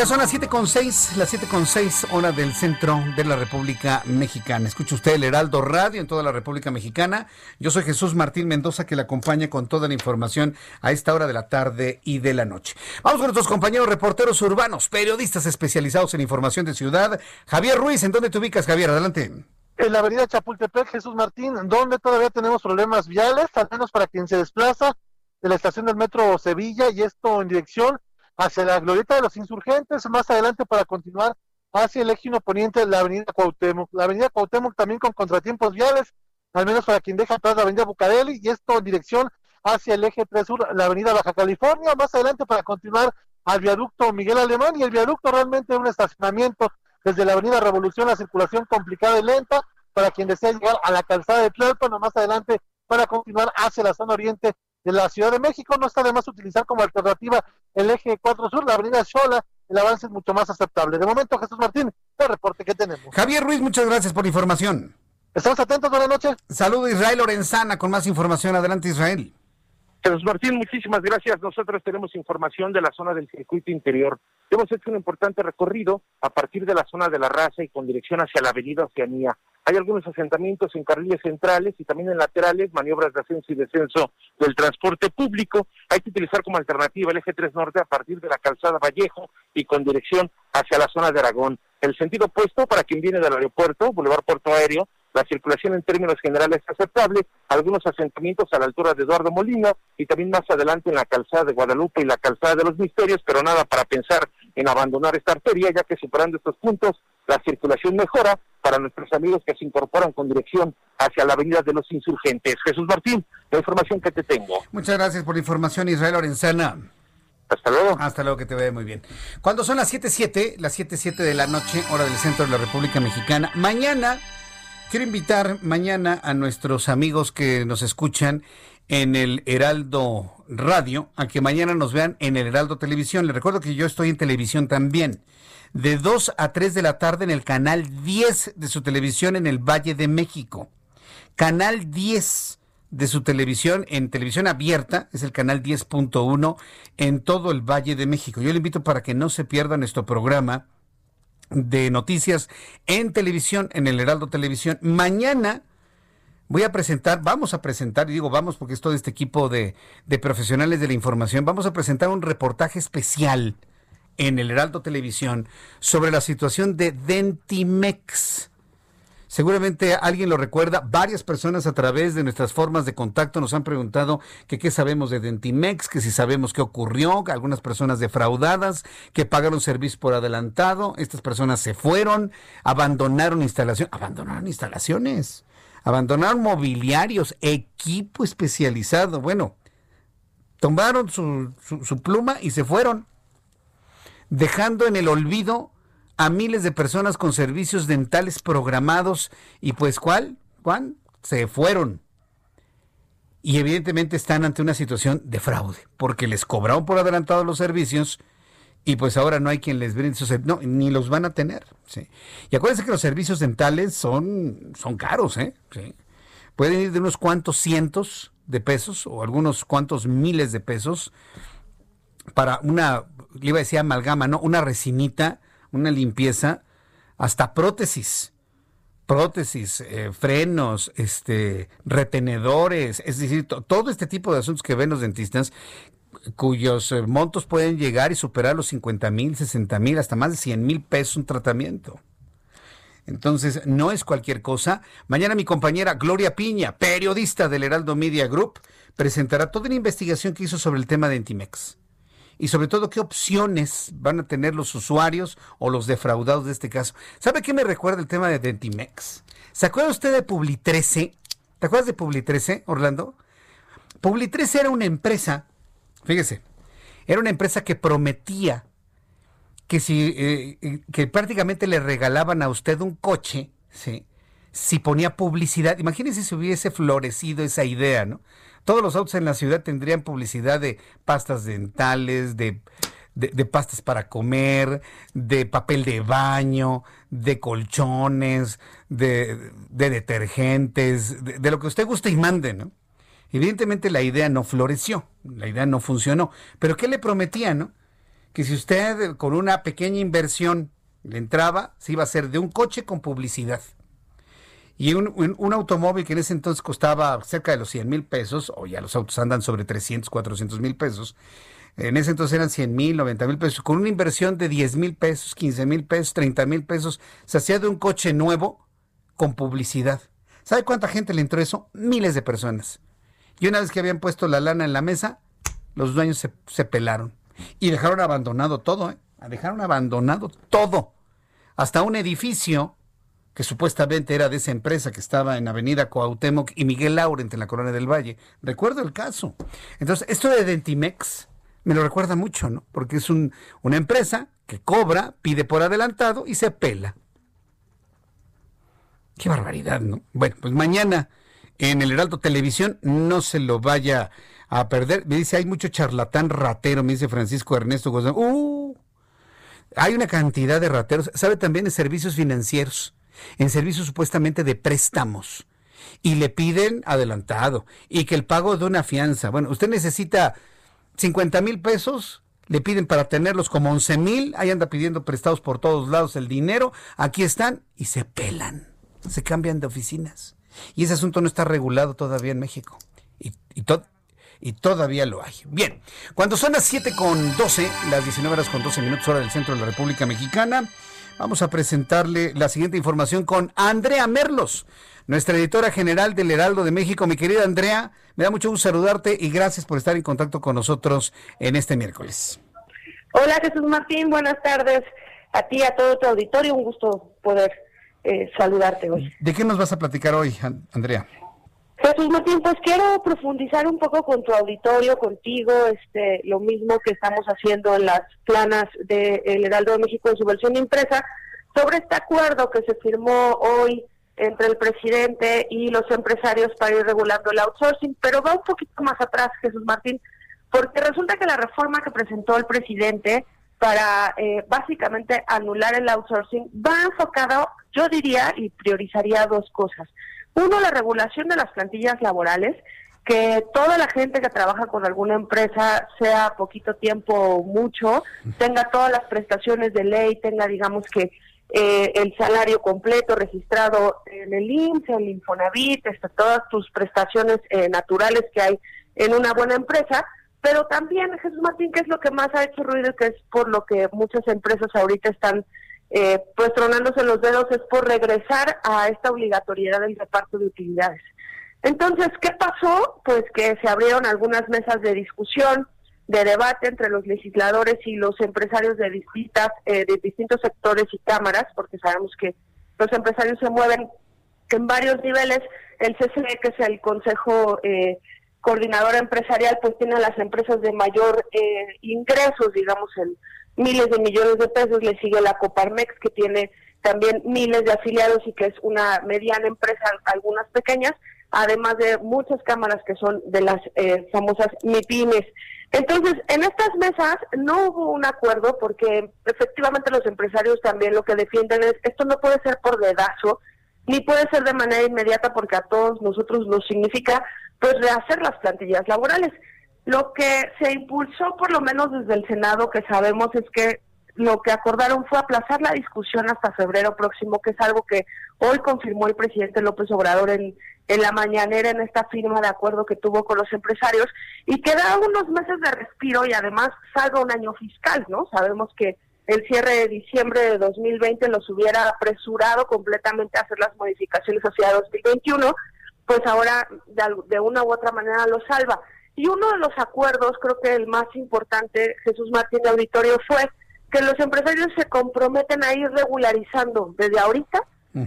Ya son las 7.6, las 7.6 hora del centro de la República Mexicana. Escucha usted el Heraldo Radio en toda la República Mexicana. Yo soy Jesús Martín Mendoza que le acompaña con toda la información a esta hora de la tarde y de la noche. Vamos con nuestros compañeros reporteros urbanos, periodistas especializados en información de ciudad. Javier Ruiz, ¿en dónde te ubicas, Javier? Adelante. En la avenida Chapultepec, Jesús Martín, donde todavía tenemos problemas viales, al menos para quien se desplaza de la estación del metro Sevilla y esto en dirección hacia la glorieta de los insurgentes, más adelante para continuar hacia el eje poniente de la avenida Cuauhtémoc. La avenida Cuauhtémoc también con contratiempos viales, al menos para quien deja atrás la avenida Bucareli, y esto en dirección hacia el eje 3 sur, la avenida Baja California, más adelante para continuar al viaducto Miguel Alemán, y el viaducto realmente es un estacionamiento desde la avenida Revolución, la circulación complicada y lenta, para quien desea llegar a la calzada de Tlalpan, más adelante para continuar hacia la zona oriente de la Ciudad de México. No está de más utilizar como alternativa el eje 4 Sur, la avenida Xola, el avance es mucho más aceptable. De momento, Jesús Martín, el reporte que tenemos. Javier Ruiz, muchas gracias por la información. Estamos atentos, buenas noches. Saludo Israel Lorenzana con más información. Adelante, Israel. Jesús Martín, muchísimas gracias. Nosotros tenemos información de la zona del circuito interior. Hemos hecho un importante recorrido a partir de la zona de la raza y con dirección hacia la avenida Oceanía. Hay algunos asentamientos en carriles centrales y también en laterales, maniobras de ascenso y descenso del transporte público. Hay que utilizar como alternativa el eje 3 norte a partir de la calzada Vallejo y con dirección hacia la zona de Aragón. El sentido opuesto para quien viene del aeropuerto, Boulevard Puerto Aéreo, La circulación en términos generales es aceptable, algunos asentamientos a la altura de Eduardo Molina y también más adelante en la calzada de Guadalupe y la calzada de los Misterios, pero nada para pensar en abandonar esta arteria, ya que superando estos puntos la circulación mejora para nuestros amigos que se incorporan con dirección hacia la avenida de los insurgentes. Jesús Martín, la información que te tengo. Muchas gracias por la información, Israel Lorenzana. Hasta luego. Hasta luego, que te vea muy bien. Cuando son las 7.7, las 7.7 de la noche, hora del centro de la República Mexicana, mañana quiero invitar mañana a nuestros amigos que nos escuchan en el Heraldo Radio a que mañana nos vean en el Heraldo Televisión. Les recuerdo que yo estoy en televisión también. De 2 a 3 de la tarde en el canal 10 de su televisión en el Valle de México. Canal 10 de su televisión en televisión abierta, es el canal 10.1 en todo el Valle de México. Yo le invito para que no se pierda nuestro programa de noticias en televisión, en el Heraldo Televisión. Mañana voy a presentar, vamos a presentar, y digo vamos porque es todo este equipo de, de profesionales de la información, vamos a presentar un reportaje especial en el Heraldo Televisión sobre la situación de Dentimex. Seguramente alguien lo recuerda. Varias personas a través de nuestras formas de contacto nos han preguntado que qué sabemos de Dentimex, que si sabemos qué ocurrió, algunas personas defraudadas, que pagaron servicio por adelantado. Estas personas se fueron, abandonaron instalaciones, abandonaron instalaciones, abandonaron mobiliarios, equipo especializado. Bueno, tomaron su, su pluma y se fueron, dejando en el olvido a miles de personas con servicios dentales programados y pues ¿cuál? Juan, se fueron. Y evidentemente están ante una situación de fraude, porque les cobraron por adelantado los servicios y pues ahora no hay quien les brinde esos no, ni los van a tener. ¿sí? Y acuérdense que los servicios dentales son, son caros, ¿eh? Pueden ir de unos cuantos cientos de pesos o algunos cuantos miles de pesos para una, le iba a decir amalgama, ¿no? Una resinita una limpieza, hasta prótesis, prótesis, eh, frenos, este, retenedores, es decir, todo este tipo de asuntos que ven los dentistas, cuyos eh, montos pueden llegar y superar los 50 mil, 60 mil, hasta más de 100 mil pesos un tratamiento. Entonces, no es cualquier cosa. Mañana mi compañera Gloria Piña, periodista del Heraldo Media Group, presentará toda una investigación que hizo sobre el tema de Entimex y sobre todo qué opciones van a tener los usuarios o los defraudados de este caso. ¿Sabe qué me recuerda el tema de Dentimex? ¿Se acuerda usted de Publi 13? ¿Te acuerdas de Publi 13, Orlando? Publi 13 era una empresa, fíjese, era una empresa que prometía que si eh, que prácticamente le regalaban a usted un coche, ¿sí? si ponía publicidad. Imagínese si hubiese florecido esa idea, ¿no? Todos los autos en la ciudad tendrían publicidad de pastas dentales, de, de, pastas para comer, de papel de baño, de colchones, de, de detergentes, de, lo que usted guste y mande, ¿no? Evidentemente la idea no floreció, la idea no funcionó. Pero ¿qué le prometía, no? Que si usted con una pequeña inversión le entraba, se iba a hacer de un coche con publicidad. Y un, un, automóvil que en ese entonces costaba cerca de los 100 mil pesos, o ya los autos andan sobre 300, 400 mil pesos, en ese entonces eran 100 mil, 90 mil pesos, con una inversión de 10 mil pesos, 15 mil pesos, 30 mil pesos, se hacía de un coche nuevo con publicidad. ¿Sabe cuánta gente le entró eso? Miles de personas. Y una vez que habían puesto la lana en la mesa, los dueños se, pelaron y dejaron abandonado todo, ¿eh? dejaron abandonado todo. Hasta un edificio que supuestamente era de esa empresa que estaba en Avenida Coautemoc y Miguel Laurent en la Colonia del Valle. Recuerdo el caso. Entonces, esto de Dentimex me lo recuerda mucho, ¿no? Porque es un, una empresa que cobra, pide por adelantado y se pela. Qué barbaridad, ¿no? Bueno, pues mañana en el Heraldo Televisión no se lo vaya a perder. Me dice, hay mucho charlatán ratero, me dice Francisco Ernesto Gozán. ¡Uh! Hay una cantidad de rateros. ¿Sabe también de servicios financieros? En servicios supuestamente de préstamos y le piden adelantado y que el pago de una fianza. Bueno, usted necesita 50 mil pesos, le piden para tenerlos como 11 mil, ahí anda pidiendo prestados por todos lados el dinero, aquí están y se pelan, se cambian de oficinas. Y ese asunto no está regulado todavía en México. Y, y, y todavía lo hay. Bien, cuando son las 7 con 12, las 19 horas con 12 minutos hora del centro de la República Mexicana, vamos a presentarle la siguiente información con Andrea Merlos, nuestra editora general del Heraldo de México. Mi querida Andrea, me da mucho gusto saludarte y gracias por estar en contacto con nosotros en este miércoles. Hola Jesús Martín, buenas tardes a ti, a todo tu auditorio, un gusto poder eh, saludarte hoy. ¿De qué nos vas a platicar hoy, Andrea? Jesús Martín, pues quiero profundizar un poco con tu auditorio, contigo, este, lo mismo que estamos haciendo en las planas del Heraldo de México en su versión impresa, sobre este acuerdo que se firmó hoy entre el presidente y los empresarios para ir regulando el outsourcing, pero va un poquito más atrás, Jesús Martín, porque resulta que la reforma que presentó el presidente para eh, básicamente anular el outsourcing va enfocado, yo diría, y priorizaría dos cosas. Uno, la regulación de las plantillas laborales, que toda la gente que trabaja con alguna empresa, sea poquito tiempo o mucho, tenga todas las prestaciones de ley, tenga, digamos que, eh, el salario completo registrado en el IMSS, el Infonavit, este, todas tus prestaciones eh, naturales que hay en una buena empresa, pero también, Jesús Martín, que es lo que más ha hecho ruido que es por lo que muchas empresas ahorita están eh, pues tronándose los dedos es por regresar a esta obligatoriedad del reparto de utilidades. Entonces, ¿qué pasó? Pues que se abrieron algunas mesas de discusión, de debate entre los legisladores y los empresarios de distintas, eh, de distintos sectores y cámaras, porque sabemos que los empresarios se mueven en varios niveles. El CCE, que es el Consejo eh, Coordinador Empresarial, pues tiene a las empresas de mayor eh, ingresos, digamos, en miles de millones de pesos, le sigue la Coparmex, que tiene también miles de afiliados y que es una mediana empresa, algunas pequeñas, además de muchas cámaras que son de las eh, famosas MIPIMES. Entonces, en estas mesas no hubo un acuerdo porque efectivamente los empresarios también lo que defienden es esto no puede ser por dedazo, ni puede ser de manera inmediata porque a todos nosotros nos significa pues rehacer las plantillas laborales. Lo que se impulsó, por lo menos desde el Senado, que sabemos es que lo que acordaron fue aplazar la discusión hasta febrero próximo, que es algo que hoy confirmó el presidente López Obrador en, la mañanera en esta firma de acuerdo que tuvo con los empresarios y que da unos meses de respiro y además salga un año fiscal, ¿no? Sabemos que el cierre de diciembre de 2020 los hubiera apresurado completamente a hacer las modificaciones hacia 2021, pues ahora de, de una u otra manera lo salva. Y uno de los acuerdos, creo que el más importante, Jesús Martín de Auditorio, fue que los empresarios se comprometen a ir regularizando desde ahorita,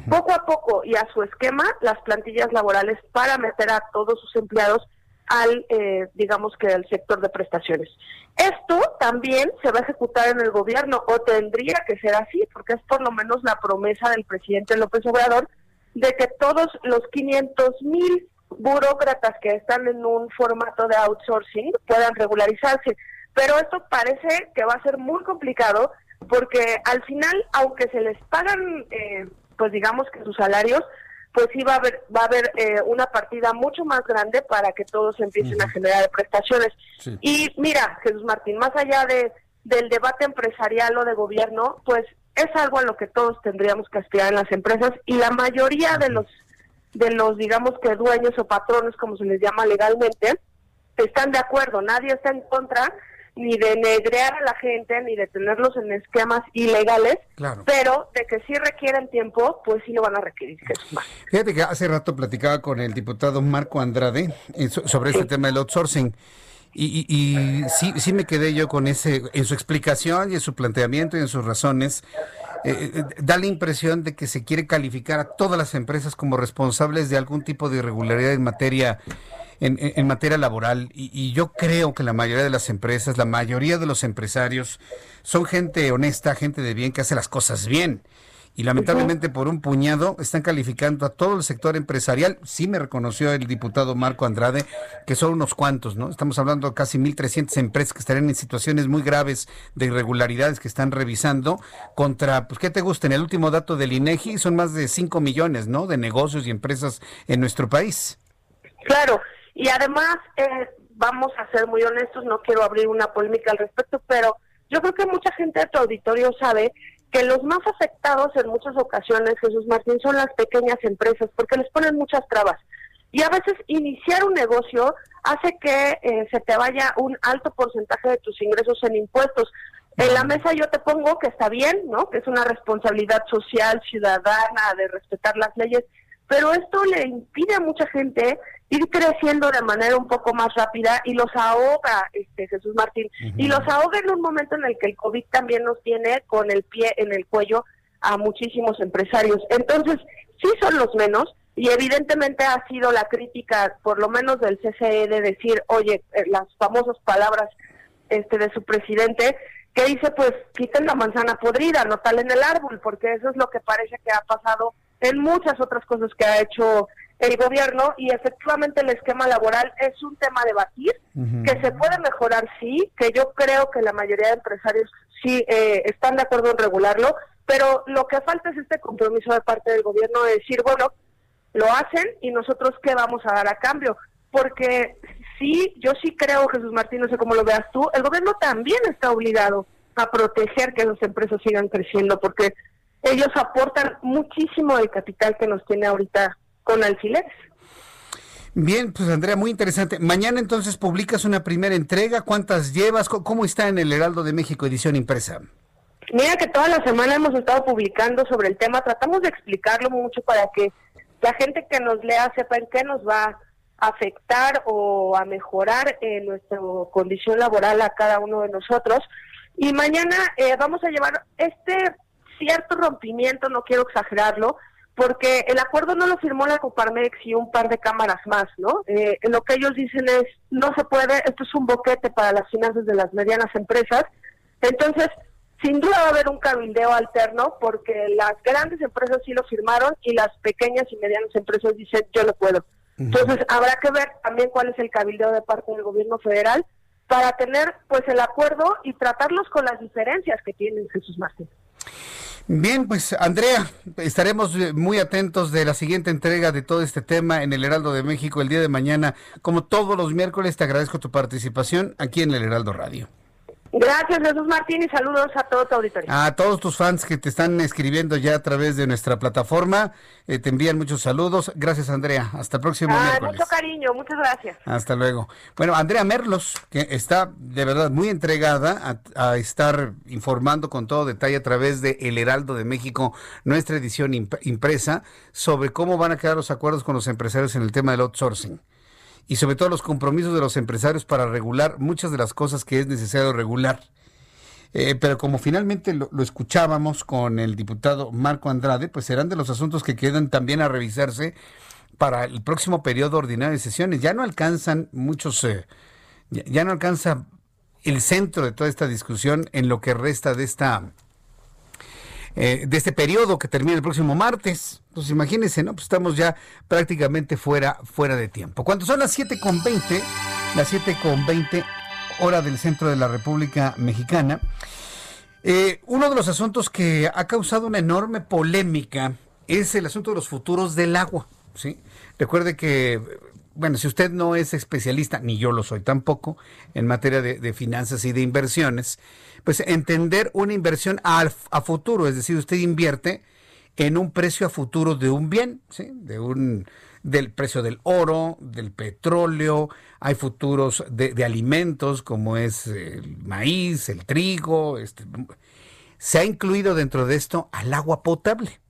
poco a poco y a su esquema, las plantillas laborales para meter a todos sus empleados al, eh, digamos que al sector de prestaciones. Esto también se va a ejecutar en el gobierno, o tendría que ser así, porque es por lo menos la promesa del presidente López Obrador de que todos los 500 mil burócratas que están en un formato de outsourcing puedan regularizarse. Pero esto parece que va a ser muy complicado porque al final, aunque se les pagan, eh, pues digamos que sus salarios, pues sí va a haber, va a haber eh, una partida mucho más grande para que todos empiecen a generar prestaciones. Y mira, Jesús Martín, más allá de del debate empresarial o de gobierno, pues es algo a lo que todos tendríamos que aspirar en las empresas y la mayoría de los de los, digamos que dueños o patrones, como se les llama legalmente, están de acuerdo. Nadie está en contra ni de negrear a la gente, ni de tenerlos en esquemas ilegales, pero de que si requieren tiempo, pues sí lo van a requerir. Fíjate que hace rato platicaba con el diputado Marco Andrade sobre este tema del outsourcing. Y, y, sí, sí me quedé yo con ese, en su explicación y en su planteamiento y en sus razones, eh, eh, da la impresión de que se quiere calificar a todas las empresas como responsables de algún tipo de irregularidad en materia en, materia laboral. Y, y, yo creo que la mayoría de las empresas, la mayoría de los empresarios son gente honesta, gente de bien que hace las cosas bien y lamentablemente por un puñado están calificando a todo el sector empresarial. Sí me reconoció el diputado Marco Andrade que son unos cuantos, ¿no? Estamos hablando de casi 1.300 empresas que estarían en situaciones muy graves de irregularidades que están revisando contra, pues, ¿qué te gusta? En el último dato del INEGI son más de 5 millones, ¿no? De negocios y empresas en nuestro país. Claro, y además, eh, vamos a ser muy honestos, no quiero abrir una polémica al respecto, pero yo creo que mucha gente de tu auditorio sabe que los más afectados en muchas ocasiones, Jesús Martín, son las pequeñas empresas, porque les ponen muchas trabas. Y a veces iniciar un negocio hace que eh, se te vaya un alto porcentaje de tus ingresos en impuestos. En la mesa yo te pongo que está bien, ¿no? Que es una responsabilidad social, ciudadana, de respetar las leyes, pero esto le impide a mucha gente ir creciendo de manera un poco más rápida y los ahoga, este Jesús Martín, y los ahoga en un momento en el que el COVID también nos tiene con el pie en el cuello a muchísimos empresarios. Entonces, sí son los menos, y evidentemente ha sido la crítica, por lo menos del CCE, de decir, oye, eh, las famosas palabras este de su presidente, que dice, pues quiten la manzana podrida, no tal en el árbol, porque eso es lo que parece que ha pasado en muchas otras cosas que ha hecho el gobierno y efectivamente el esquema laboral es un tema a debatir, que se puede mejorar, sí, que yo creo que la mayoría de empresarios sí eh, están de acuerdo en regularlo, pero lo que falta es este compromiso de parte del gobierno de decir, bueno, lo hacen y nosotros qué vamos a dar a cambio. Porque sí, yo sí creo, Jesús Martín, no sé cómo lo veas tú, el gobierno también está obligado a proteger que las empresas sigan creciendo, porque ellos aportan muchísimo del capital que nos tiene ahorita con alfileres. Bien, pues Andrea, muy interesante. Mañana entonces publicas una primera entrega. ¿Cuántas llevas? ¿Cómo está en el Heraldo de México edición impresa? Mira que toda la semana hemos estado publicando sobre el tema. Tratamos de explicarlo mucho para que la gente que nos lea sepa en qué nos va a afectar o a mejorar en nuestra condición laboral a cada uno de nosotros. Y mañana eh, vamos a llevar este cierto rompimiento, no quiero exagerarlo, porque el acuerdo no lo firmó la Coparmex y un par de cámaras más, ¿no? Eh, lo que ellos dicen es, no se puede, esto es un boquete para las finanzas de las medianas empresas. Entonces, sin duda va a haber un cabildeo alterno porque las grandes empresas sí lo firmaron y las pequeñas y medianas empresas dicen yo no puedo. Entonces habrá que ver también cuál es el cabildeo de parte del gobierno federal para tener pues el acuerdo y tratarlos con las diferencias que tienen Jesús Martín. Bien, pues Andrea, estaremos muy atentos de la siguiente entrega de todo este tema en el Heraldo de México el día de mañana. Como todos los miércoles, te agradezco tu participación aquí en el Heraldo Radio. Gracias, Jesús Martín, y saludos a todo tu auditorio. A todos tus fans que te están escribiendo ya a través de nuestra plataforma, eh, te envían muchos saludos. Gracias, Andrea. Hasta el próximo ah, Mucho cariño, muchas gracias. Hasta luego. Bueno, Andrea Merlos, que está de verdad muy entregada a, estar informando con todo detalle a través de El Heraldo de México, nuestra edición impresa, sobre cómo van a quedar los acuerdos con los empresarios en el tema del outsourcing y sobre todo los compromisos de los empresarios para regular muchas de las cosas que es necesario regular. Eh, pero como finalmente lo, escuchábamos con el diputado Marco Andrade, pues serán de los asuntos que quedan también a revisarse para el próximo periodo ordinario de sesiones. Ya no alcanzan muchos, eh, ya no alcanza el centro de toda esta discusión en lo que resta de esta eh, de este periodo que termina el próximo martes. Entonces imagínense, ¿no? Pues estamos ya prácticamente fuera, fuera de tiempo. Cuando son las 7.20, las 7.20 hora del centro de la República Mexicana, eh, uno de los asuntos que ha causado una enorme polémica es el asunto de los futuros del agua. ¿sí? Recuerde que bueno, si usted no es especialista, ni yo lo soy tampoco, en materia de, finanzas y de inversiones, pues entender una inversión a, a, futuro, es decir, usted invierte en un precio a futuro de un bien, ¿sí? de un del precio del oro, del petróleo, hay futuros de, de alimentos como es el maíz, el trigo, este, se ha incluido dentro de esto al agua potable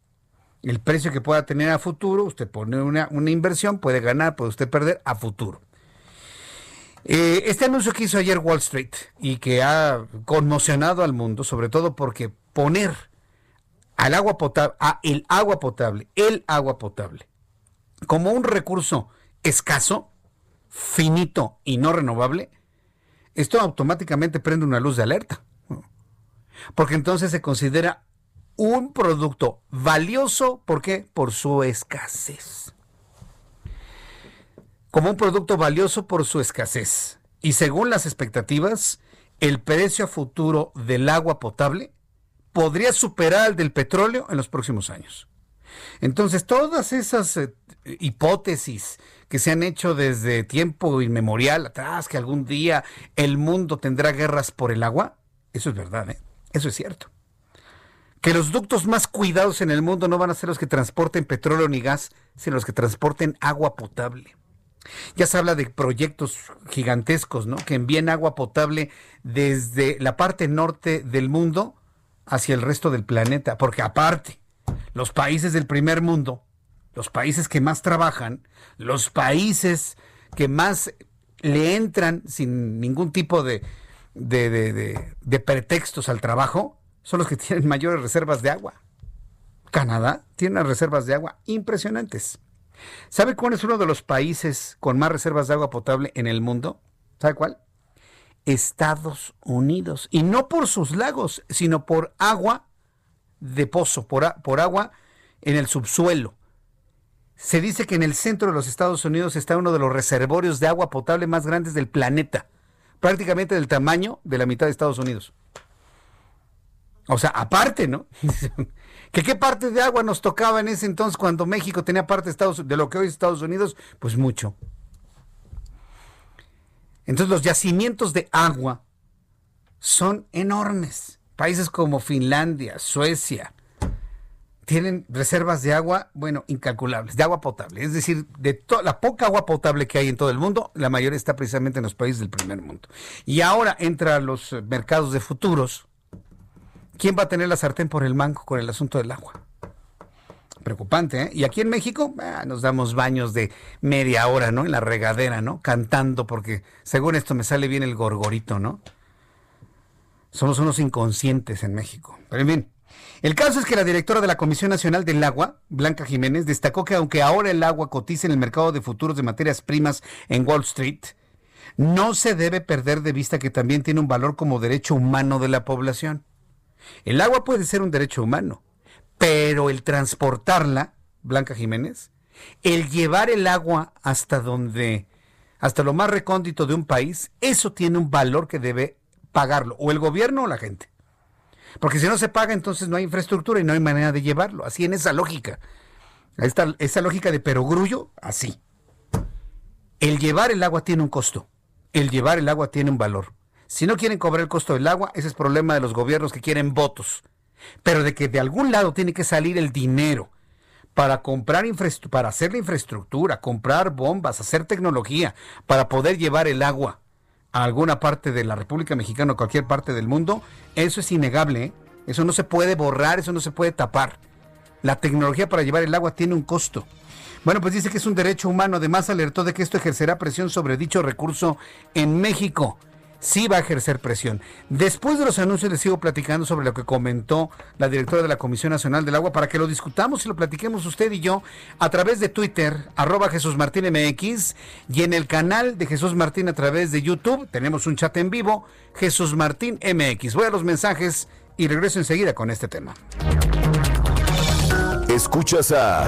el precio que pueda tener a futuro, usted pone una, inversión, puede ganar, puede usted perder a futuro. Eh, este anuncio que hizo ayer Wall Street y que ha conmocionado al mundo, sobre todo porque poner al agua potable, el agua potable, el agua potable, como un recurso escaso, finito y no renovable, esto automáticamente prende una luz de alerta. Porque entonces se considera un producto valioso, ¿por qué? Por su escasez. Como un producto valioso por su escasez. Y según las expectativas, el precio a futuro del agua potable podría superar al del petróleo en los próximos años. Entonces, todas esas eh, hipótesis que se han hecho desde tiempo inmemorial atrás, que algún día el mundo tendrá guerras por el agua, eso es verdad, ¿eh? eso es cierto que los ductos más cuidados en el mundo no van a ser los que transporten petróleo ni gas, sino los que transporten agua potable. Ya se habla de proyectos gigantescos, ¿no? Que envíen agua potable desde la parte norte del mundo hacia el resto del planeta, porque aparte, los países del primer mundo, los países que más trabajan, los países que más le entran sin ningún tipo de, de, pretextos al trabajo, son los que [laughs] tienen mayores reservas de agua. Canadá tiene unas reservas de agua impresionantes. ¿Sabe cuál es uno de los países con más reservas de agua potable en el mundo? ¿Sabe cuál? Estados Unidos. Y no por sus lagos, sino por agua de pozo, por, por agua en el subsuelo. Se dice que en el centro de los Estados Unidos está uno de los reservorios de agua potable más grandes del planeta, prácticamente del tamaño de la mitad de Estados Unidos. O sea, aparte, ¿no? [laughs] ¿Que ¿Qué parte de agua nos tocaba en ese entonces cuando México tenía parte de, Estados, de lo que hoy es Estados Unidos? Pues mucho. Entonces los yacimientos de agua son enormes. Países como Finlandia, Suecia, tienen reservas de agua, bueno, incalculables, de agua potable. Es decir, de toda la poca agua potable que hay en todo el mundo, la mayoría está precisamente en los países del primer mundo. Y ahora entra a los mercados de futuros. ¿Quién va a tener la sartén por el mango con el asunto del agua? Preocupante, ¿eh? Y aquí en México ah, nos damos baños de media hora, ¿no? En la regadera, ¿no? Cantando, porque según esto me sale bien el gorgorito, ¿no? Somos unos inconscientes en México. Pero en fin, el caso es que la directora de la Comisión Nacional del Agua, Blanca Jiménez, destacó que aunque ahora el agua cotiza en el mercado de futuros de materias primas en Wall Street, no se debe perder de vista que también tiene un valor como derecho humano de la población. El agua puede ser un derecho humano, pero el transportarla, Blanca Jiménez, el llevar el agua hasta donde, hasta lo más recóndito de un país, eso tiene un valor que debe pagarlo, o el gobierno o la gente. Porque si no se paga, entonces no hay infraestructura y no hay manera de llevarlo. Así en esa lógica. Esta, esa lógica de perogrullo, así. El llevar el agua tiene un costo. El llevar el agua tiene un valor. Si no quieren cobrar el costo del agua, ese es problema de los gobiernos que quieren votos pero de que de algún lado tiene que salir el dinero para comprar para hacer la infraestructura, comprar bombas, hacer tecnología, para poder llevar el agua a alguna parte de la República Mexicana o cualquier parte del mundo, eso es innegable. ¿eh? Eso no se puede borrar, eso no se puede tapar. La tecnología para llevar el agua tiene un costo. Bueno, pues dice que es un derecho humano. Además, alertó de que esto ejercerá presión sobre dicho recurso en México sí va a ejercer presión. Después de los anuncios les sigo platicando sobre lo que comentó la directora de la Comisión Nacional del Agua para que lo discutamos y lo platiquemos usted y yo a través de Twitter, arroba Jesús Martín MX y en el canal de Jesús Martín a través de YouTube. Tenemos un chat en vivo, Jesús Martín MX. Voy a los mensajes y regreso enseguida con este tema. Escuchas a...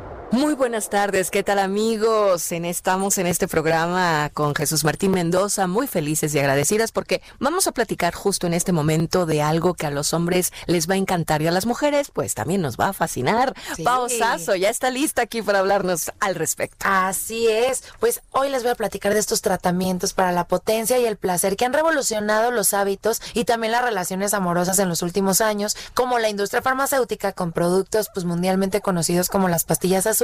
Muy buenas tardes, ¿qué tal amigos? En, estamos en este programa con Jesús Martín Mendoza, muy felices y agradecidas porque vamos a platicar justo en este momento de algo que a los hombres les va a encantar y a las mujeres pues también nos va a fascinar. Sí. ya está lista aquí para hablarnos al respecto. Así es, pues hoy les voy a platicar de estos tratamientos para la potencia y el placer que han revolucionado los hábitos y también las relaciones amorosas en los últimos años, como la industria farmacéutica con productos pues mundialmente conocidos como las pastillas azules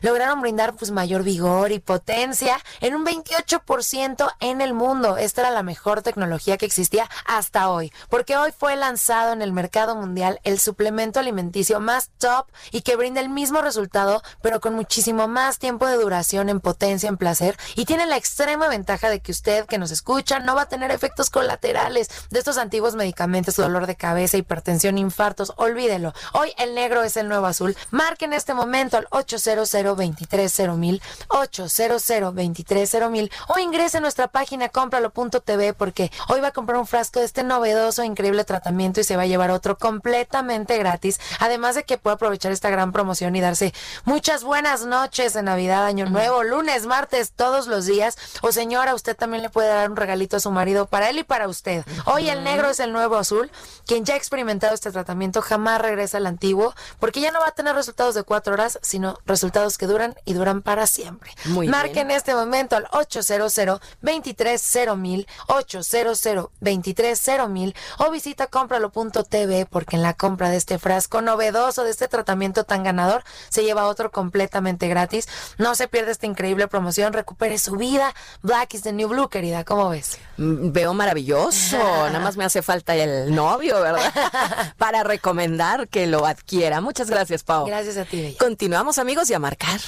lograron brindar pues mayor vigor y potencia en un 28% en el mundo. Esta era la mejor tecnología que existía hasta hoy, porque hoy fue lanzado en el mercado mundial el suplemento alimenticio más top y que brinda el mismo resultado, pero con muchísimo más tiempo de duración en potencia, en placer y tiene la extrema ventaja de que usted que nos escucha no va a tener efectos colaterales de estos antiguos medicamentos, dolor de cabeza, hipertensión, infartos, olvídelo. Hoy el negro es el nuevo azul. Marque en este momento al 8 800 230 800 230 o ingrese a nuestra página cómpralo.tv porque hoy va a comprar un frasco de este novedoso, increíble tratamiento y se va a llevar otro completamente gratis. Además de que puede aprovechar esta gran promoción y darse muchas buenas noches de Navidad, Año Nuevo, lunes, martes, todos los días. O señora, usted también le puede dar un regalito a su marido para él y para usted. Hoy el negro es el nuevo azul. Quien ya ha experimentado este tratamiento jamás regresa al antiguo porque ya no va a tener resultados de cuatro horas, sino resultados que duran y duran para siempre. Muy Marque en este momento al 800 230 800 230 o visita cómpralo.tv porque en la compra de este frasco novedoso, de este tratamiento tan ganador, se lleva otro completamente gratis. No se pierde esta increíble promoción, recupere su vida. Black is the new blue, querida, ¿cómo ves? Mm, Veo maravilloso, [laughs] nada más me hace falta el novio, ¿verdad? [laughs] Para recomendar que lo adquiera. Muchas gracias, Pau. Gracias a ti, Bella. Continuamos, amigos, y a marcar.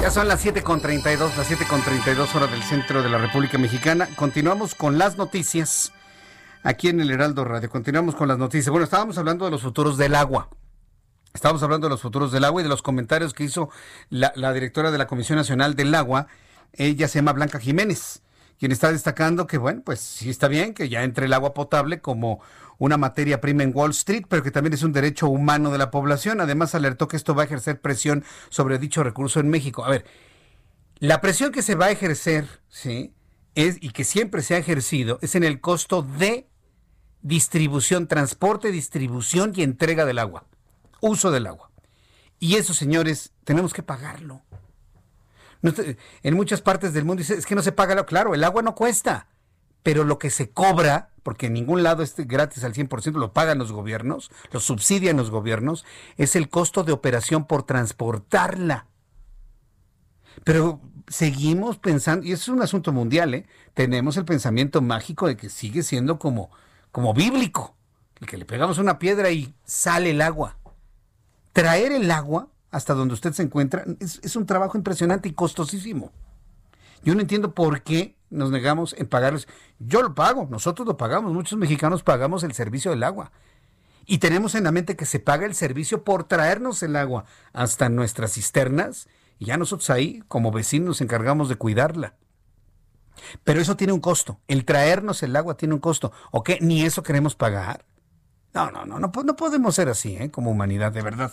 Ya son las 7.32, las 7.32 horas del centro de la República Mexicana. Continuamos con las noticias aquí en el Heraldo Radio. Continuamos con las noticias. Bueno, estábamos hablando de los futuros del agua. Estábamos hablando de los futuros del agua y de los comentarios que hizo la, la directora de la Comisión Nacional del Agua. Ella se llama Blanca Jiménez, quien está destacando que, bueno, pues sí está bien que ya entre el agua potable como una materia prima en Wall Street, pero que también es un derecho humano de la población. Además, alertó que esto va a ejercer presión sobre dicho recurso en México. A ver, la presión que se va a ejercer, ¿sí? Es, y que siempre se ha ejercido, es en el costo de distribución, transporte, distribución y entrega del agua, uso del agua. Y eso, señores, tenemos que pagarlo. En muchas partes del mundo dice, es que no se paga, el agua". claro, el agua no cuesta, pero lo que se cobra, porque en ningún lado es gratis al 100%, lo pagan los gobiernos, lo subsidian los gobiernos, es el costo de operación por transportarla. Pero seguimos pensando, y eso es un asunto mundial, ¿eh? tenemos el pensamiento mágico de que sigue siendo como, como bíblico, que le pegamos una piedra y sale el agua. Traer el agua hasta donde usted se encuentra es, un trabajo impresionante y costosísimo. Yo no entiendo por qué nos negamos en pagarles. Yo lo pago, nosotros lo pagamos, muchos mexicanos pagamos el servicio del agua. Y tenemos en la mente que se paga el servicio por traernos el agua hasta nuestras cisternas y ya nosotros ahí, como vecinos, nos encargamos de cuidarla. Pero eso tiene un costo. El traernos el agua tiene un costo. ¿O qué? ¿Ni eso queremos pagar? No, no, no, no, no podemos ser así, ¿eh? Como humanidad, de verdad.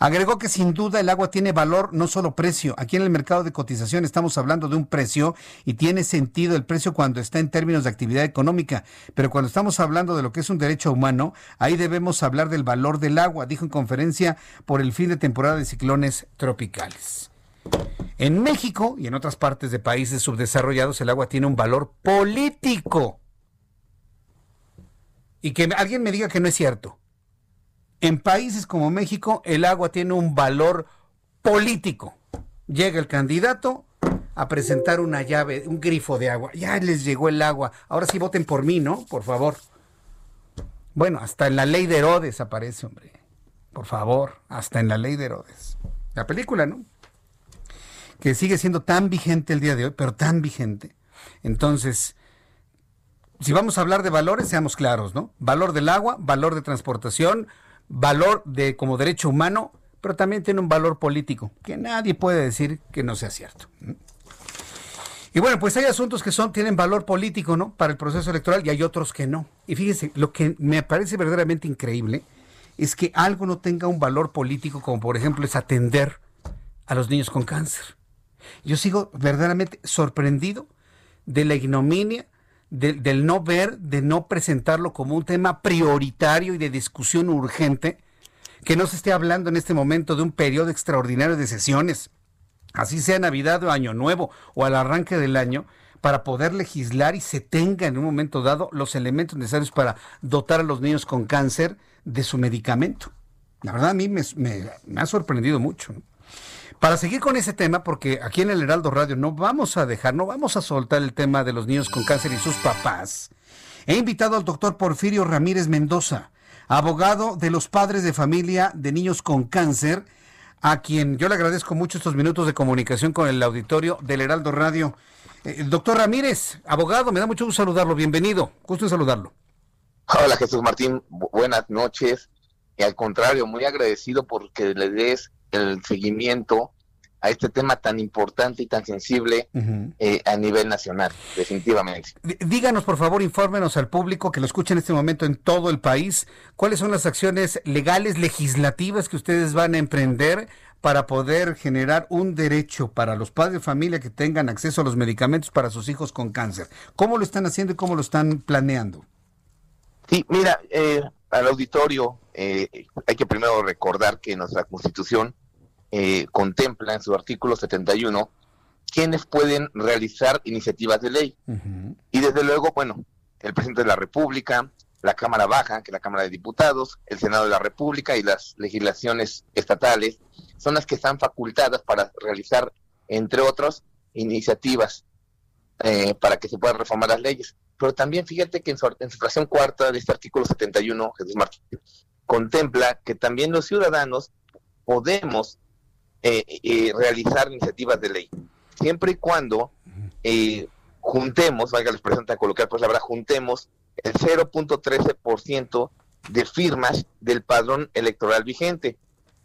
Agregó que sin duda el agua tiene valor, no solo precio. Aquí en el mercado de cotización estamos hablando de un precio y tiene sentido el precio cuando está en términos de actividad económica. Pero cuando estamos hablando de lo que es un derecho humano, ahí debemos hablar del valor del agua, dijo en conferencia por el fin de temporada de ciclones tropicales. En México y en otras partes de países subdesarrollados el agua tiene un valor político. Y que alguien me diga que no es cierto. En países como México el agua tiene un valor político. Llega el candidato a presentar una llave, un grifo de agua. Ya les llegó el agua. Ahora sí voten por mí, ¿no? Por favor. Bueno, hasta en la ley de Herodes aparece, hombre. Por favor, hasta en la ley de Herodes. La película, ¿no? Que sigue siendo tan vigente el día de hoy, pero tan vigente. Entonces, si vamos a hablar de valores, seamos claros, ¿no? Valor del agua, valor de transportación, valor de como derecho humano, pero también tiene un valor político, que nadie puede decir que no sea cierto. Y bueno, pues hay asuntos que son, tienen valor político, ¿no? Para el proceso electoral y hay otros que no. Y fíjense, lo que me parece verdaderamente increíble es que algo no tenga un valor político, como por ejemplo es atender a los niños con cáncer. Yo sigo verdaderamente sorprendido de la ignominia, de- del no ver, de no presentarlo como un tema prioritario y de discusión urgente, que no se esté hablando en este momento de un periodo extraordinario de sesiones, así sea Navidad o Año Nuevo o al arranque del año, para poder legislar y se tenga en un momento dado los elementos necesarios para dotar a los niños con cáncer de su medicamento. La verdad a mí me, ha sorprendido mucho. Para seguir con ese tema, porque aquí en el Heraldo Radio no vamos a dejar, no vamos a soltar el tema de los niños con cáncer y sus papás, he invitado al doctor Porfirio Ramírez Mendoza, abogado de los padres de familia de niños con cáncer, a quien yo le agradezco mucho estos minutos de comunicación con el auditorio del Heraldo Radio. Eh, doctor Ramírez, abogado, me da mucho gusto saludarlo. Bienvenido. Gusto en saludarlo. Hola Jesús Martín, buenas noches. Y al contrario, muy agradecido porque le des el seguimiento a este tema tan importante y tan sensible eh, a nivel nacional, definitivamente. Díganos, por favor, infórmenos al público que lo escucha en este momento en todo el país, cuáles son las acciones legales, legislativas que ustedes van a emprender para poder generar un derecho para los padres de familia que tengan acceso a los medicamentos para sus hijos con cáncer. ¿Cómo lo están haciendo y cómo lo están planeando? Sí, mira, eh, al auditorio eh, hay que primero recordar que nuestra constitución eh, contempla en su artículo 71 quienes pueden realizar iniciativas de ley. Y desde luego, bueno, el presidente de la República, la Cámara Baja, que es la Cámara de Diputados, el Senado de la República y las legislaciones estatales son las que están facultadas para realizar, entre otros, iniciativas eh, para que se puedan reformar las leyes. Pero también fíjate que en su, en su fracción cuarta de este artículo 71, Jesús Martín, contempla que también los ciudadanos podemos eh, eh, realizar iniciativas de ley, siempre y cuando eh, juntemos, valga la expresión tan coloquial, pues la verdad, juntemos el 0.13% de firmas del padrón electoral vigente.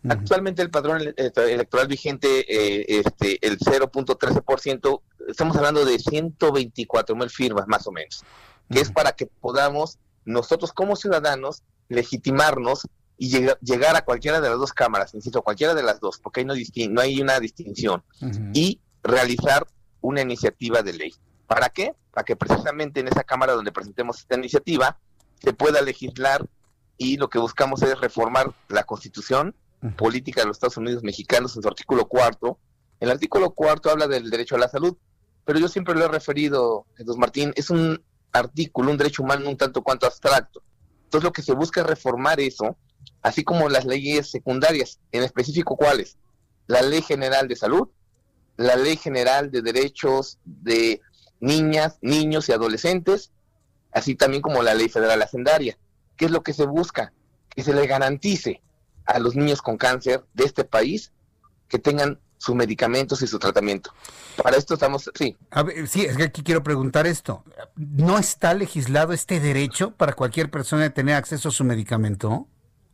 Actualmente el padrón electoral vigente, este, el 0.13%, estamos hablando de 124 mil firmas más o menos, que es para que podamos nosotros como ciudadanos legitimarnos y llegar, a cualquiera de las dos cámaras, insisto, cualquiera de las dos, porque ahí no, no hay una distinción, y realizar una iniciativa de ley. ¿Para qué? Para que precisamente en esa cámara donde presentemos esta iniciativa se pueda legislar y lo que buscamos es reformar la constitución política de los Estados Unidos mexicanos en su artículo cuarto. El artículo cuarto habla del derecho a la salud, pero yo siempre lo he referido, Jesús Martín, es un artículo, un derecho humano un tanto cuanto abstracto. Entonces lo que se busca es reformar eso así como las leyes secundarias, en específico cuáles, la Ley General de Salud, la Ley General de Derechos de Niñas, Niños y Adolescentes, así también como la Ley Federal Hacendaria. ¿Qué es lo que se busca? Que se le garantice a los niños con cáncer de este país que tengan sus medicamentos y su tratamiento. Para esto estamos, sí. sí, es que aquí quiero preguntar esto. ¿No está legislado este derecho para cualquier persona de tener acceso a su medicamento?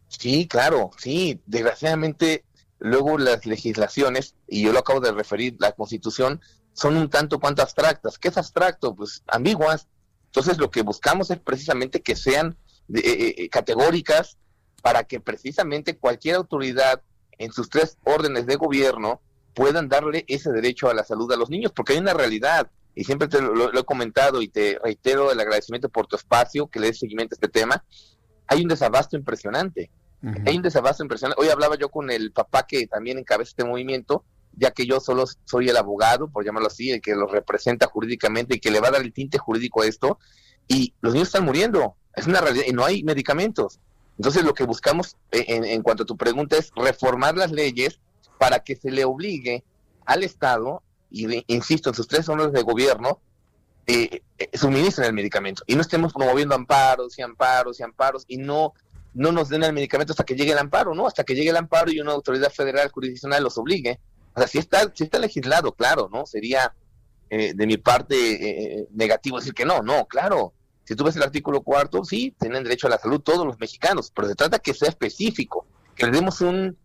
Sí, claro, sí. Desgraciadamente, luego las legislaciones, y yo lo acabo de referir, la constitución, son un tanto cuanto abstractas. ¿Qué es abstracto? Pues ambiguas. Entonces, lo que buscamos es precisamente que sean eh, eh, eh, categóricas para que precisamente cualquier autoridad en sus tres órdenes de gobierno puedan darle ese derecho a la salud a los niños, porque hay una realidad, y siempre te lo, he comentado y te reitero el agradecimiento por tu espacio, que le des seguimiento a este tema, hay un desabasto impresionante. Hay un desabasto impresionante. Hoy hablaba yo con el papá que también encabeza este movimiento, ya que yo solo soy el abogado, por llamarlo así, el que lo representa jurídicamente y que le va a dar el tinte jurídico a esto, y los niños están muriendo. Es una realidad y no hay medicamentos. Entonces lo que buscamos eh, en, cuanto a tu pregunta es reformar las leyes para que se le obligue al Estado, y insisto, en sus tres zonas de gobierno, eh, eh, suministren el medicamento y no estemos promoviendo amparos y amparos y amparos y no no nos den el medicamento hasta que llegue el amparo, ¿no? Hasta que llegue el amparo y una autoridad federal jurisdiccional los obligue. O sea, si está, si está legislado, claro, ¿no? Sería eh, de mi parte eh, negativo decir que no, no, claro. Si tú ves el artículo cuarto, sí, tienen derecho a la salud todos los mexicanos, pero se trata que sea específico, que le demos un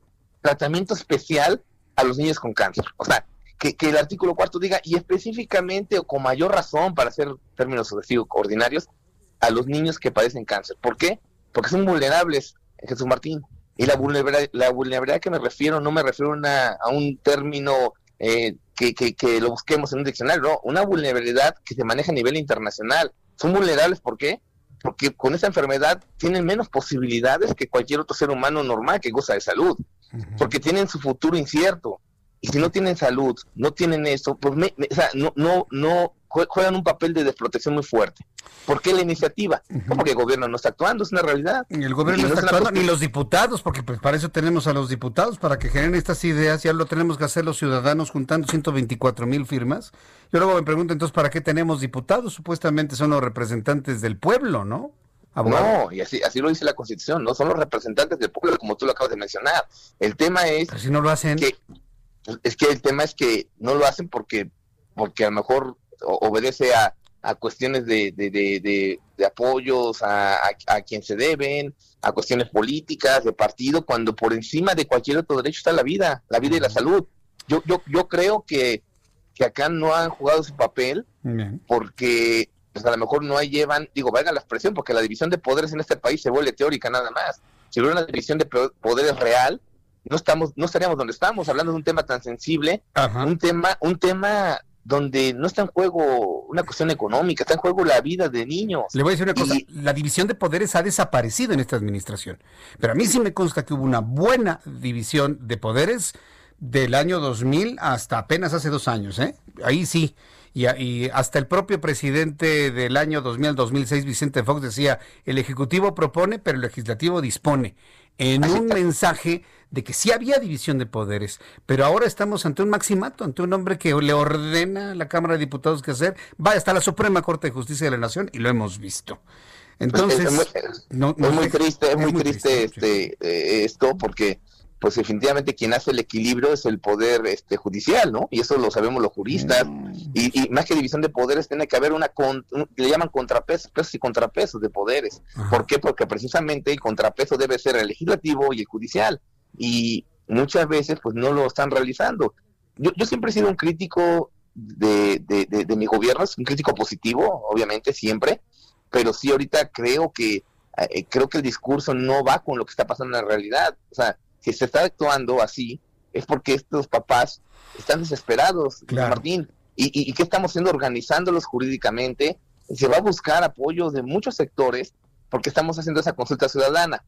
tratamiento especial a los niños con cáncer. O sea, que, que el artículo cuarto diga, y específicamente o con mayor razón, para hacer términos ordinarios, a los niños que padecen cáncer. ¿Por qué? porque son vulnerables, Jesús Martín. Y la vulnerabilidad, la vulnerabilidad que me refiero, no me refiero a un término eh, que, que, lo busquemos en un diccionario, no, una vulnerabilidad que se maneja a nivel internacional. Son vulnerables, ¿por qué? Porque con esa enfermedad tienen menos posibilidades que cualquier otro ser humano normal que goza de salud, porque tienen su futuro incierto. Y si no tienen salud, no tienen eso, pues o sea, no, no, no, juegan un papel de desprotección muy fuerte. ¿Por qué la iniciativa? Porque el gobierno no está actuando, es una realidad. El gobierno no, está actuando, ni los diputados, porque pues para eso tenemos a los diputados, para que generen estas ideas, ya lo tenemos que hacer los ciudadanos juntando 124 mil firmas. Yo luego me pregunto entonces, ¿para qué tenemos diputados? Supuestamente son los representantes del pueblo, ¿no? No, y así, así lo dice la Constitución, no son los representantes del pueblo, como tú lo acabas de mencionar. El tema es... si no lo hacen... Que, es que el tema es que no lo hacen porque, porque a lo mejor obedece a, a cuestiones de, de, de, de apoyos a, a, quien se deben, a cuestiones políticas, de partido, cuando por encima de cualquier otro derecho está la vida, la vida y la salud. Yo, yo, yo creo que, que acá no han jugado su papel porque pues a lo mejor no llevan, digo, valga la expresión, porque la división de poderes en este país se vuelve teórica nada más. Si hubiera una división de poderes real, no estamos, no estaríamos donde estamos, hablando de un tema tan sensible, un tema, un tema donde no está en juego una cuestión económica, está en juego la vida de niños. Le voy a decir una cosa, la división de poderes ha desaparecido en esta administración, pero a mí sí me consta que hubo una buena división de poderes del año 2000 hasta apenas hace dos años, ¿eh? Ahí sí. Y, y, hasta el propio presidente del año 2000 al 2006, Vicente Fox, decía, el Ejecutivo propone, pero el Legislativo dispone en un mensaje de que sí había división de poderes, pero ahora estamos ante un maximato, ante un hombre que le ordena a la Cámara de Diputados qué hacer, va hasta la Suprema Corte de Justicia de la Nación y lo hemos visto. Entonces, es, muy, triste, es, muy, triste, este, eh, esto porque pues definitivamente quien hace el equilibrio es el poder este judicial, ¿no? Y eso lo sabemos los juristas. Mm. Y, más que división de poderes, tiene que haber una, le llaman contrapesos, pesos y contrapesos de poderes. ¿Por qué? Porque precisamente el contrapeso debe ser el legislativo y el judicial. Y muchas veces, pues no lo están realizando. Yo, yo siempre he sido un crítico de, de, de, mi gobierno, es un crítico positivo, obviamente, siempre, pero sí ahorita creo que eh, creo que el discurso no va con lo que está pasando en la realidad. O sea, si se está actuando así, es porque estos papás están desesperados, Martín. ¿Y, y, qué estamos haciendo? Organizándolos jurídicamente. Se va a buscar apoyo de muchos sectores porque estamos haciendo esa consulta ciudadana.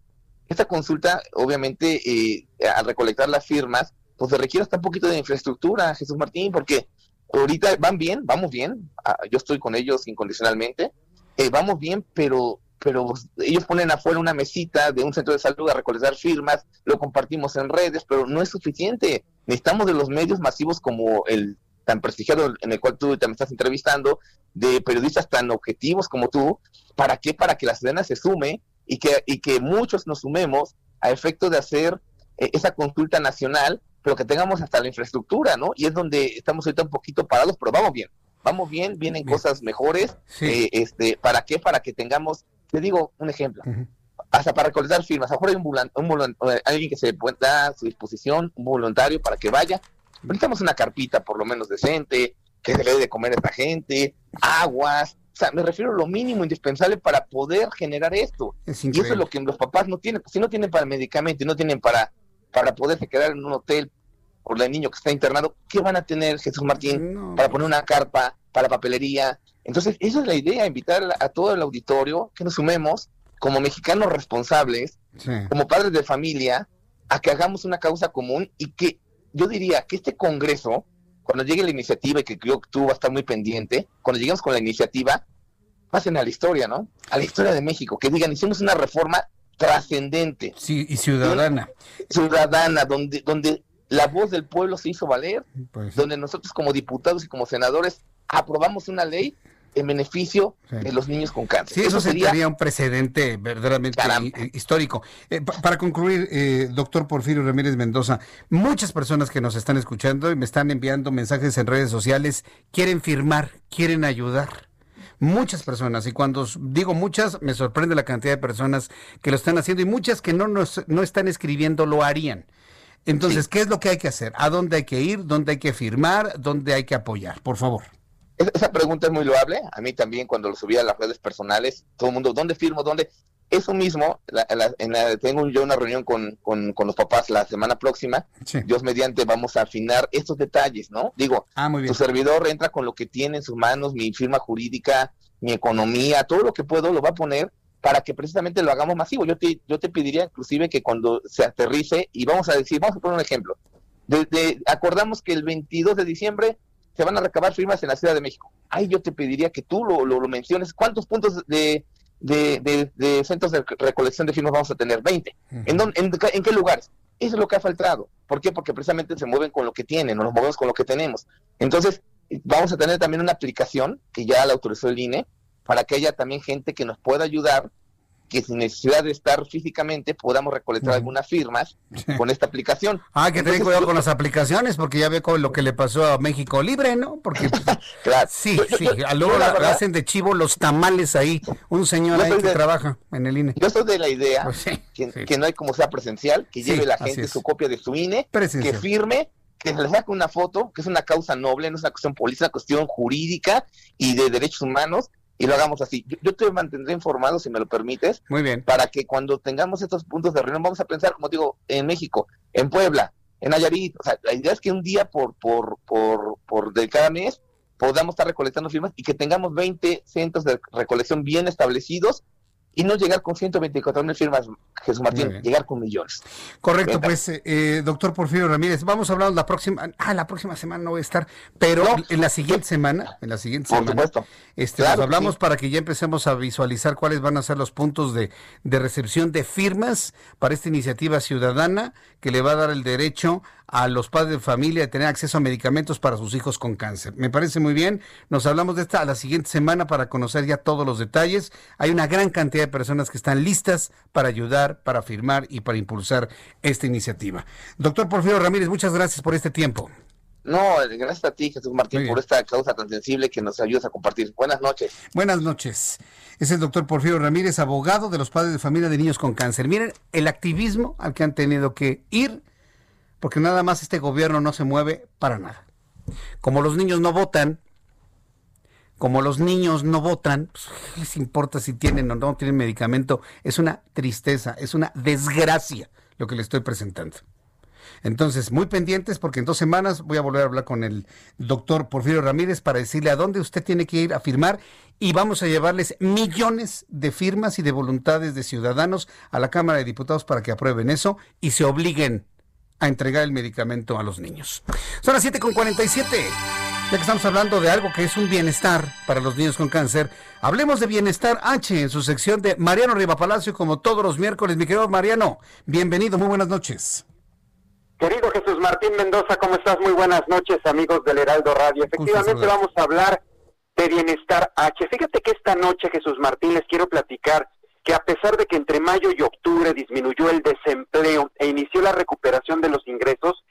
Esta consulta, obviamente, eh, al recolectar las firmas, pues se requiere hasta un poquito de infraestructura, Jesús Martín, porque ahorita van bien, vamos bien, ah, yo estoy con ellos incondicionalmente, eh, vamos bien, pero pero ellos ponen afuera una mesita de un centro de salud a recolectar firmas, lo compartimos en redes, pero no es suficiente. Necesitamos de los medios masivos como el tan prestigiado en el cual tú también estás entrevistando, de periodistas tan objetivos como tú, ¿para qué? Para que la ciudadana se sume y que, y que muchos nos sumemos a efecto de hacer eh, esa consulta nacional, pero que tengamos hasta la infraestructura, ¿no? Y es donde estamos ahorita un poquito parados, pero vamos bien, vamos bien, vienen cosas mejores, eh, este, ¿para qué? Para que tengamos te digo un ejemplo. Hasta para recolectar firmas. A lo mejor hay un, un, alguien que se da a su disposición, un voluntario para que vaya. Necesitamos una carpita por lo menos decente, que se le dé de comer a esta gente, aguas. O sea, me refiero a lo mínimo indispensable para poder generar esto. y eso es lo que los papás no tienen. Si no tienen para medicamentos y no tienen para, para poderse quedar en un hotel por el niño que está internado, ¿qué van a tener, Jesús Martín, para poner una carpa, para papelería, entonces, esa es la idea, invitar a todo el auditorio que nos sumemos como mexicanos responsables, como padres de familia, a que hagamos una causa común y que yo diría que este Congreso, cuando llegue la iniciativa, y que creo que tú vas a estar muy pendiente, cuando lleguemos con la iniciativa, pasen a la historia, ¿no? A la historia de México, que digan, hicimos una reforma trascendente. Sí, y ciudadana. Ciudadana, donde, donde la voz del pueblo se hizo valer, pues donde nosotros como diputados y como senadores aprobamos una ley en beneficio de los niños con cáncer. Sí, eso, sería un precedente verdaderamente histórico. Eh, para concluir, eh, doctor Porfirio Ramírez Mendoza, muchas personas que nos están escuchando y me están enviando mensajes en redes sociales quieren firmar, quieren ayudar. Muchas personas, y cuando digo muchas, me sorprende la cantidad de personas que lo están haciendo y muchas que no, nos, no están escribiendo lo harían. Entonces, ¿qué es lo que hay que hacer? ¿A dónde hay que ir? ¿Dónde hay que firmar? ¿Dónde hay que apoyar? Por favor. Esa pregunta es muy loable. A mí también cuando lo subí a las redes personales, todo el mundo, ¿dónde firmo? ¿Dónde? Eso mismo, tengo yo una reunión con, los papás la semana próxima. Dios mediante vamos a afinar estos detalles, ¿no? Digo, ah, tu servidor entra con lo que tiene en sus manos, mi firma jurídica, mi economía, todo lo que puedo lo va a poner para que precisamente lo hagamos masivo. Yo te, yo te pediría inclusive que cuando se aterrice, y vamos a decir, vamos a poner un ejemplo. Desde, acordamos que el 22 de diciembre se van a recabar firmas en la Ciudad de México. Ahí yo te pediría que tú lo, lo, menciones. ¿Cuántos puntos de, de, centros de recolección de firmas vamos a tener? 20. ¿En, ¿En, qué lugares? Eso es lo que ha faltado. ¿Por qué? Porque precisamente se mueven con lo que tienen, nos movemos con lo que tenemos. Entonces, vamos a tener también una aplicación que ya la autorizó el INE para que haya también gente que nos pueda ayudar que sin necesidad de estar físicamente podamos recolectar algunas firmas con esta aplicación. Ah, que tener cuidado con las aplicaciones, porque ya ve con lo que le pasó a México Libre, ¿no? Porque [laughs] claro. sí, sí, a luego la, hacen de chivo los tamales ahí, un señor ahí que trabaja en el INE. Yo soy de la idea pues que, no hay como sea presencial, que lleve la gente su copia de su INE, que firme que se le saque una foto, que es una causa noble, no es una cuestión política, es una cuestión jurídica y de derechos humanos, y lo hagamos así. Yo, te mantendré informado, si me lo permites. Muy bien. Para que cuando tengamos estos puntos de reunión, vamos a pensar, como digo, en México, en Puebla, en Nayarit. O sea, la idea es que un día por, por, por, por de cada mes podamos estar recolectando firmas y que tengamos 20 centros de recolección bien establecidos y no llegar con 124 mil firmas, Jesús Martín, llegar con millones. Correcto, pues, eh, doctor Porfirio Ramírez, vamos a hablar la próxima, ah, la próxima semana no voy a estar, pero en la siguiente semana, en la siguiente Por semana, supuesto. este, nos hablamos para que ya empecemos a visualizar cuáles van a ser los puntos de, de recepción de firmas para esta iniciativa ciudadana que le va a dar el derecho a los padres de familia de tener acceso a medicamentos para sus hijos con cáncer. Me parece muy bien. Nos hablamos de esta a la siguiente semana para conocer ya todos los detalles. Hay una gran cantidad de personas que están listas para ayudar, para firmar y para impulsar esta iniciativa. Doctor Porfirio Ramírez, muchas gracias por este tiempo. No, gracias a ti, Jesús Martín, por esta causa tan sensible que nos ayudas a compartir. Buenas noches. Buenas noches. Es el doctor Porfirio Ramírez, abogado de los padres de familia de niños con cáncer. Miren el activismo al que han tenido que ir porque nada más este gobierno no se mueve para nada. Como los niños no votan, como los niños no votan, pues, ¿qué les importa si tienen o no tienen medicamento? Es una tristeza, es una desgracia lo que le estoy presentando. Entonces, muy pendientes porque en dos semanas voy a volver a hablar con el doctor Porfirio Ramírez para decirle a dónde usted tiene que ir a firmar y vamos a llevarles millones de firmas y de voluntades de ciudadanos a la Cámara de Diputados para que aprueben eso y se obliguen a entregar el medicamento a los niños. Son las 7.47. Ya que estamos hablando de algo que es un bienestar para los niños con cáncer, hablemos de Bienestar H en su sección de Mariano Riva Palacio, como todos los miércoles. Mi querido Mariano, bienvenido, muy buenas noches. Querido Jesús Martín Mendoza, ¿cómo estás? Muy buenas noches, amigos del Heraldo Radio. Efectivamente, vamos a hablar de Bienestar H. Fíjate que esta noche, Jesús Martín, les quiero platicar que a pesar de que entre mayo y octubre disminuyó el desempleo e inició la recuperación de los ingresos,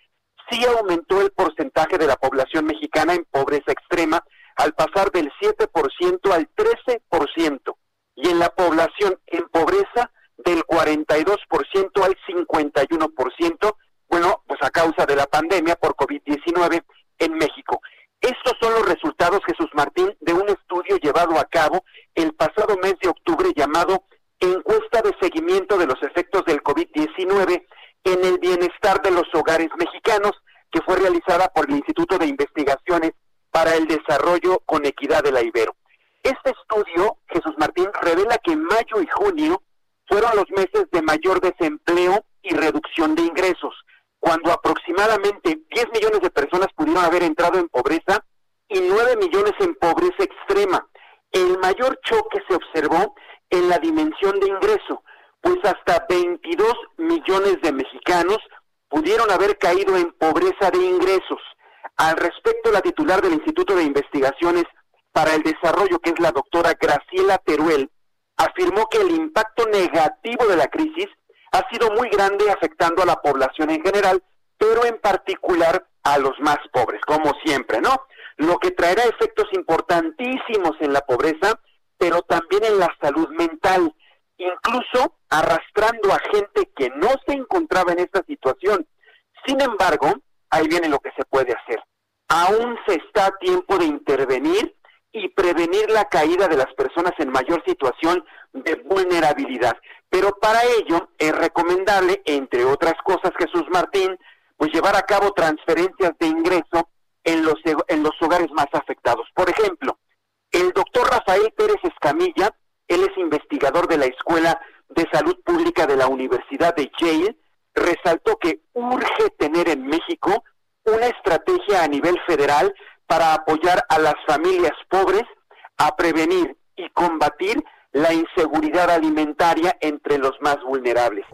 sí aumentó el porcentaje de la población mexicana en pobreza extrema al pasar del 7% al 13% y en la población en pobreza del 42% al 51%, bueno, pues a causa de la pandemia por COVID-19 en México. Estos son los resultados, Jesús Martín, de un estudio llevado a cabo el pasado mes de octubre llamado encuesta de seguimiento de los efectos del COVID-19 en el bienestar de los hogares mexicanos, que fue realizada por el Instituto de Investigaciones para el Desarrollo con Equidad de la Ibero. Este estudio, Jesús Martín, revela que mayo y junio fueron los meses de mayor desempleo y reducción de ingresos, cuando aproximadamente 10 millones de personas pudieron haber entrado en pobreza y 9 millones en pobreza extrema. El mayor choque se observó en la dimensión de ingreso, pues hasta 22 millones de mexicanos pudieron haber caído en pobreza de ingresos. Al respecto, la titular del Instituto de Investigaciones para el Desarrollo, que es la doctora Graciela Teruel, afirmó que el impacto negativo de la crisis ha sido muy grande afectando a la población en general, pero en particular a los más pobres, como siempre, ¿no? Lo que traerá efectos importantísimos en la pobreza pero también en la salud mental, incluso arrastrando a gente que no se encontraba en esta situación. Sin embargo, ahí viene lo que se puede hacer. Aún se está a tiempo de intervenir y prevenir la caída de las personas en mayor situación de vulnerabilidad. Pero para ello es recomendable, entre otras cosas, Jesús Martín, pues llevar a cabo transferencias de ingreso en los, en los hogares más afectados. Por ejemplo, el doctor Rafael Pérez Escamilla, él es investigador de la Escuela de Salud Pública de la Universidad de Yale, resaltó que urge tener en México una estrategia a nivel federal para apoyar a las familias pobres a prevenir y combatir la inseguridad alimentaria entre los más vulnerables.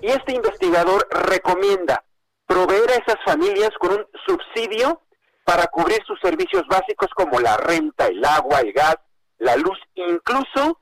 Y este investigador recomienda proveer a esas familias con un subsidio para cubrir sus servicios básicos como la renta, el agua, el gas, la luz, incluso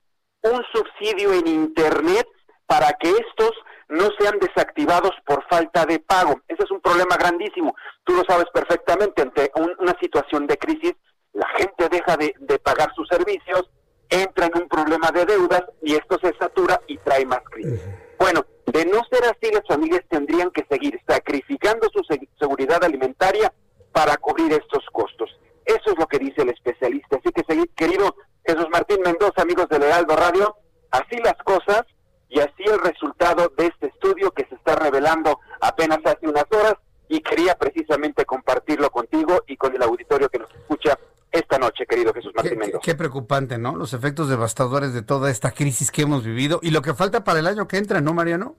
un subsidio en Internet para que estos no sean desactivados por falta de pago. Ese es un problema grandísimo. Tú lo sabes perfectamente, ante una situación de crisis, la gente deja de, de pagar sus servicios, entra en un problema de deudas y esto se satura y trae más crisis. Bueno, de no ser así, las familias tendrían que seguir sacrificando su seguridad alimentaria para cubrir estos costos. Eso es lo que dice el especialista. Así que, querido Jesús Martín Mendoza, amigos de Heraldo Radio, así las cosas y así el resultado de este estudio que se está revelando apenas hace unas horas y quería precisamente compartirlo contigo y con el auditorio que nos escucha esta noche, querido Jesús Martín Mendoza. Qué, preocupante, ¿no? Los efectos devastadores de toda esta crisis que hemos vivido y lo que falta para el año que entra, ¿no, Mariano?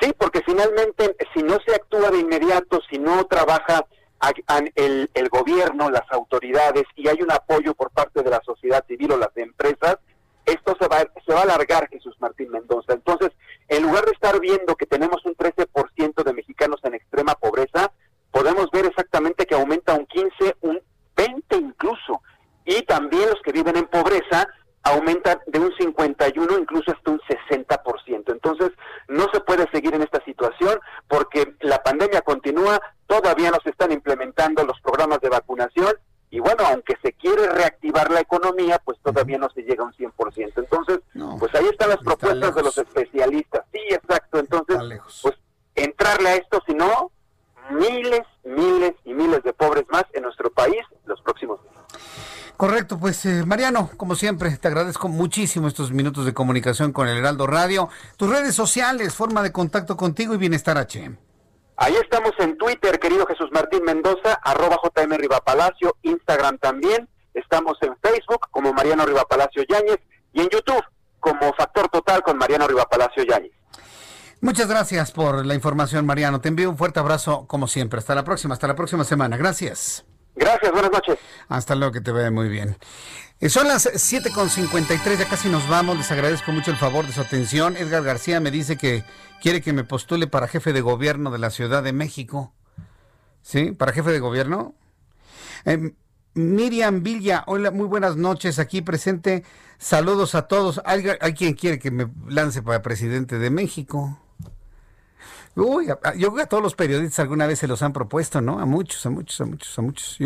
Sí, porque finalmente, si no se actúa de inmediato, si no trabaja el, el gobierno, las autoridades y hay un apoyo por parte de la sociedad civil o las empresas, esto se va, se va a alargar, Jesús Martín Mendoza. Entonces, en lugar de estar viendo que tenemos un 13% de mexicanos en extrema pobreza, podemos ver exactamente que aumenta un 15, un 20 incluso. Y también los que viven en pobreza aumentan de un 51 incluso hasta un 60%. Entonces, no se puede seguir en esta situación porque la pandemia continúa, todavía no se están implementando los programas de vacunación y bueno, aunque se quiere reactivar la economía, pues todavía no se llega a un 100%. Entonces, pues ahí están las propuestas de los especialistas. Sí, exacto. Entonces, pues entrarle a esto, si no, miles, miles y miles de pobres más en nuestro país los próximos días. Correcto, pues eh, Mariano, como siempre, te agradezco muchísimo estos minutos de comunicación con el Heraldo Radio. Tus redes sociales, forma de contacto contigo y Bienestar H. Ahí estamos en Twitter, querido Jesús Martín Mendoza, arroba JM Rivapalacio, Instagram también. Estamos en Facebook como Mariano Rivapalacio Yáñez y en YouTube como Factor Total con Mariano Rivapalacio Yáñez. Muchas gracias por la información, Mariano. Te envío un fuerte abrazo como siempre. Hasta la próxima, hasta la próxima semana. Gracias. Gracias, buenas noches. Hasta luego, que te vaya muy bien. Eh, son las 7.53, ya casi nos vamos. Les agradezco mucho el favor de su atención. Edgar García me dice que quiere que me postule para jefe de gobierno de la Ciudad de México. ¿Sí? ¿Para jefe de gobierno? Eh, Miriam Villa, hola, muy buenas noches, aquí presente. Saludos a todos. ¿Hay, hay quien quiere que me lance para presidente de México? Uy, yo creo que a todos los periodistas alguna vez se los han propuesto, ¿no? A muchos, a muchos, a muchos, a muchos.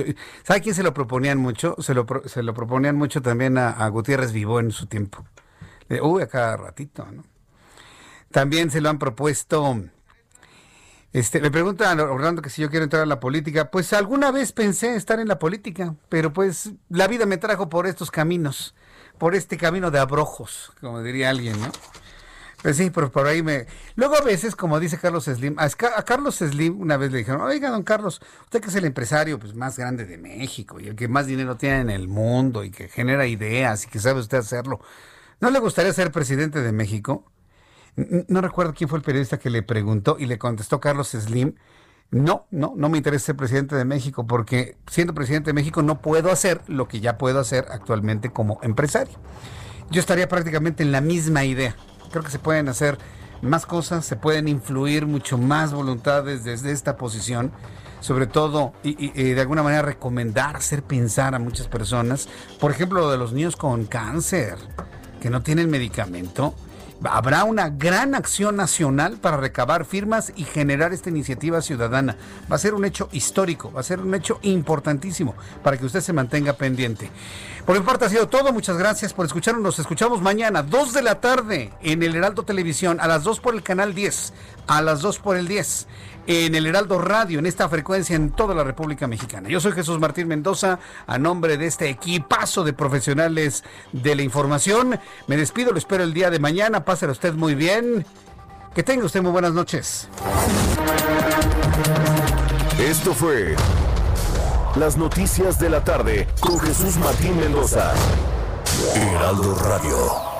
¿Sabe quién se lo proponían mucho? Se lo, se lo proponían mucho también a, Gutiérrez Vivo en su tiempo. uy, a cada ratito, ¿no? También se lo han propuesto. Este, me pregunta Orlando que si yo quiero entrar a la política. Pues alguna vez pensé estar en la política, pero pues la vida me trajo por estos caminos, por este camino de abrojos, como diría alguien, ¿no? Pues sí, pero por ahí me... Luego a veces, como dice Carlos Slim, a, Carlos Slim una vez le dijeron, oiga, don Carlos, usted que es el empresario pues, más grande de México y el que más dinero tiene en el mundo y que genera ideas y que sabe usted hacerlo, ¿no le gustaría ser presidente de México? No recuerdo quién fue el periodista que le preguntó y le contestó Carlos Slim, no, no, no me interesa ser presidente de México porque siendo presidente de México no puedo hacer lo que ya puedo hacer actualmente como empresario. Yo estaría prácticamente en la misma idea creo que se pueden hacer más cosas, se pueden influir mucho más voluntades desde esta posición, sobre todo y, de alguna manera recomendar, hacer pensar a muchas personas, por ejemplo, lo de los niños con cáncer que no tienen medicamento. Habrá una gran acción nacional para recabar firmas y generar esta iniciativa ciudadana. Va a ser un hecho histórico, va a ser un hecho importantísimo para que usted se mantenga pendiente. Por mi parte ha sido todo. Muchas gracias por escucharnos. Nos escuchamos mañana, 2 de la tarde, en el Heraldo Televisión, a las 2 por el canal 10, a las 2 por el 10, en el Heraldo Radio, en esta frecuencia en toda la República Mexicana. Yo soy Jesús Martín Mendoza, a nombre de este equipazo de profesionales de la información. Me despido, lo espero el día de mañana. Páselo usted muy bien. Que tenga usted muy buenas noches. Esto fue las noticias de la tarde con Jesús Martín Mendoza. Heraldo Radio.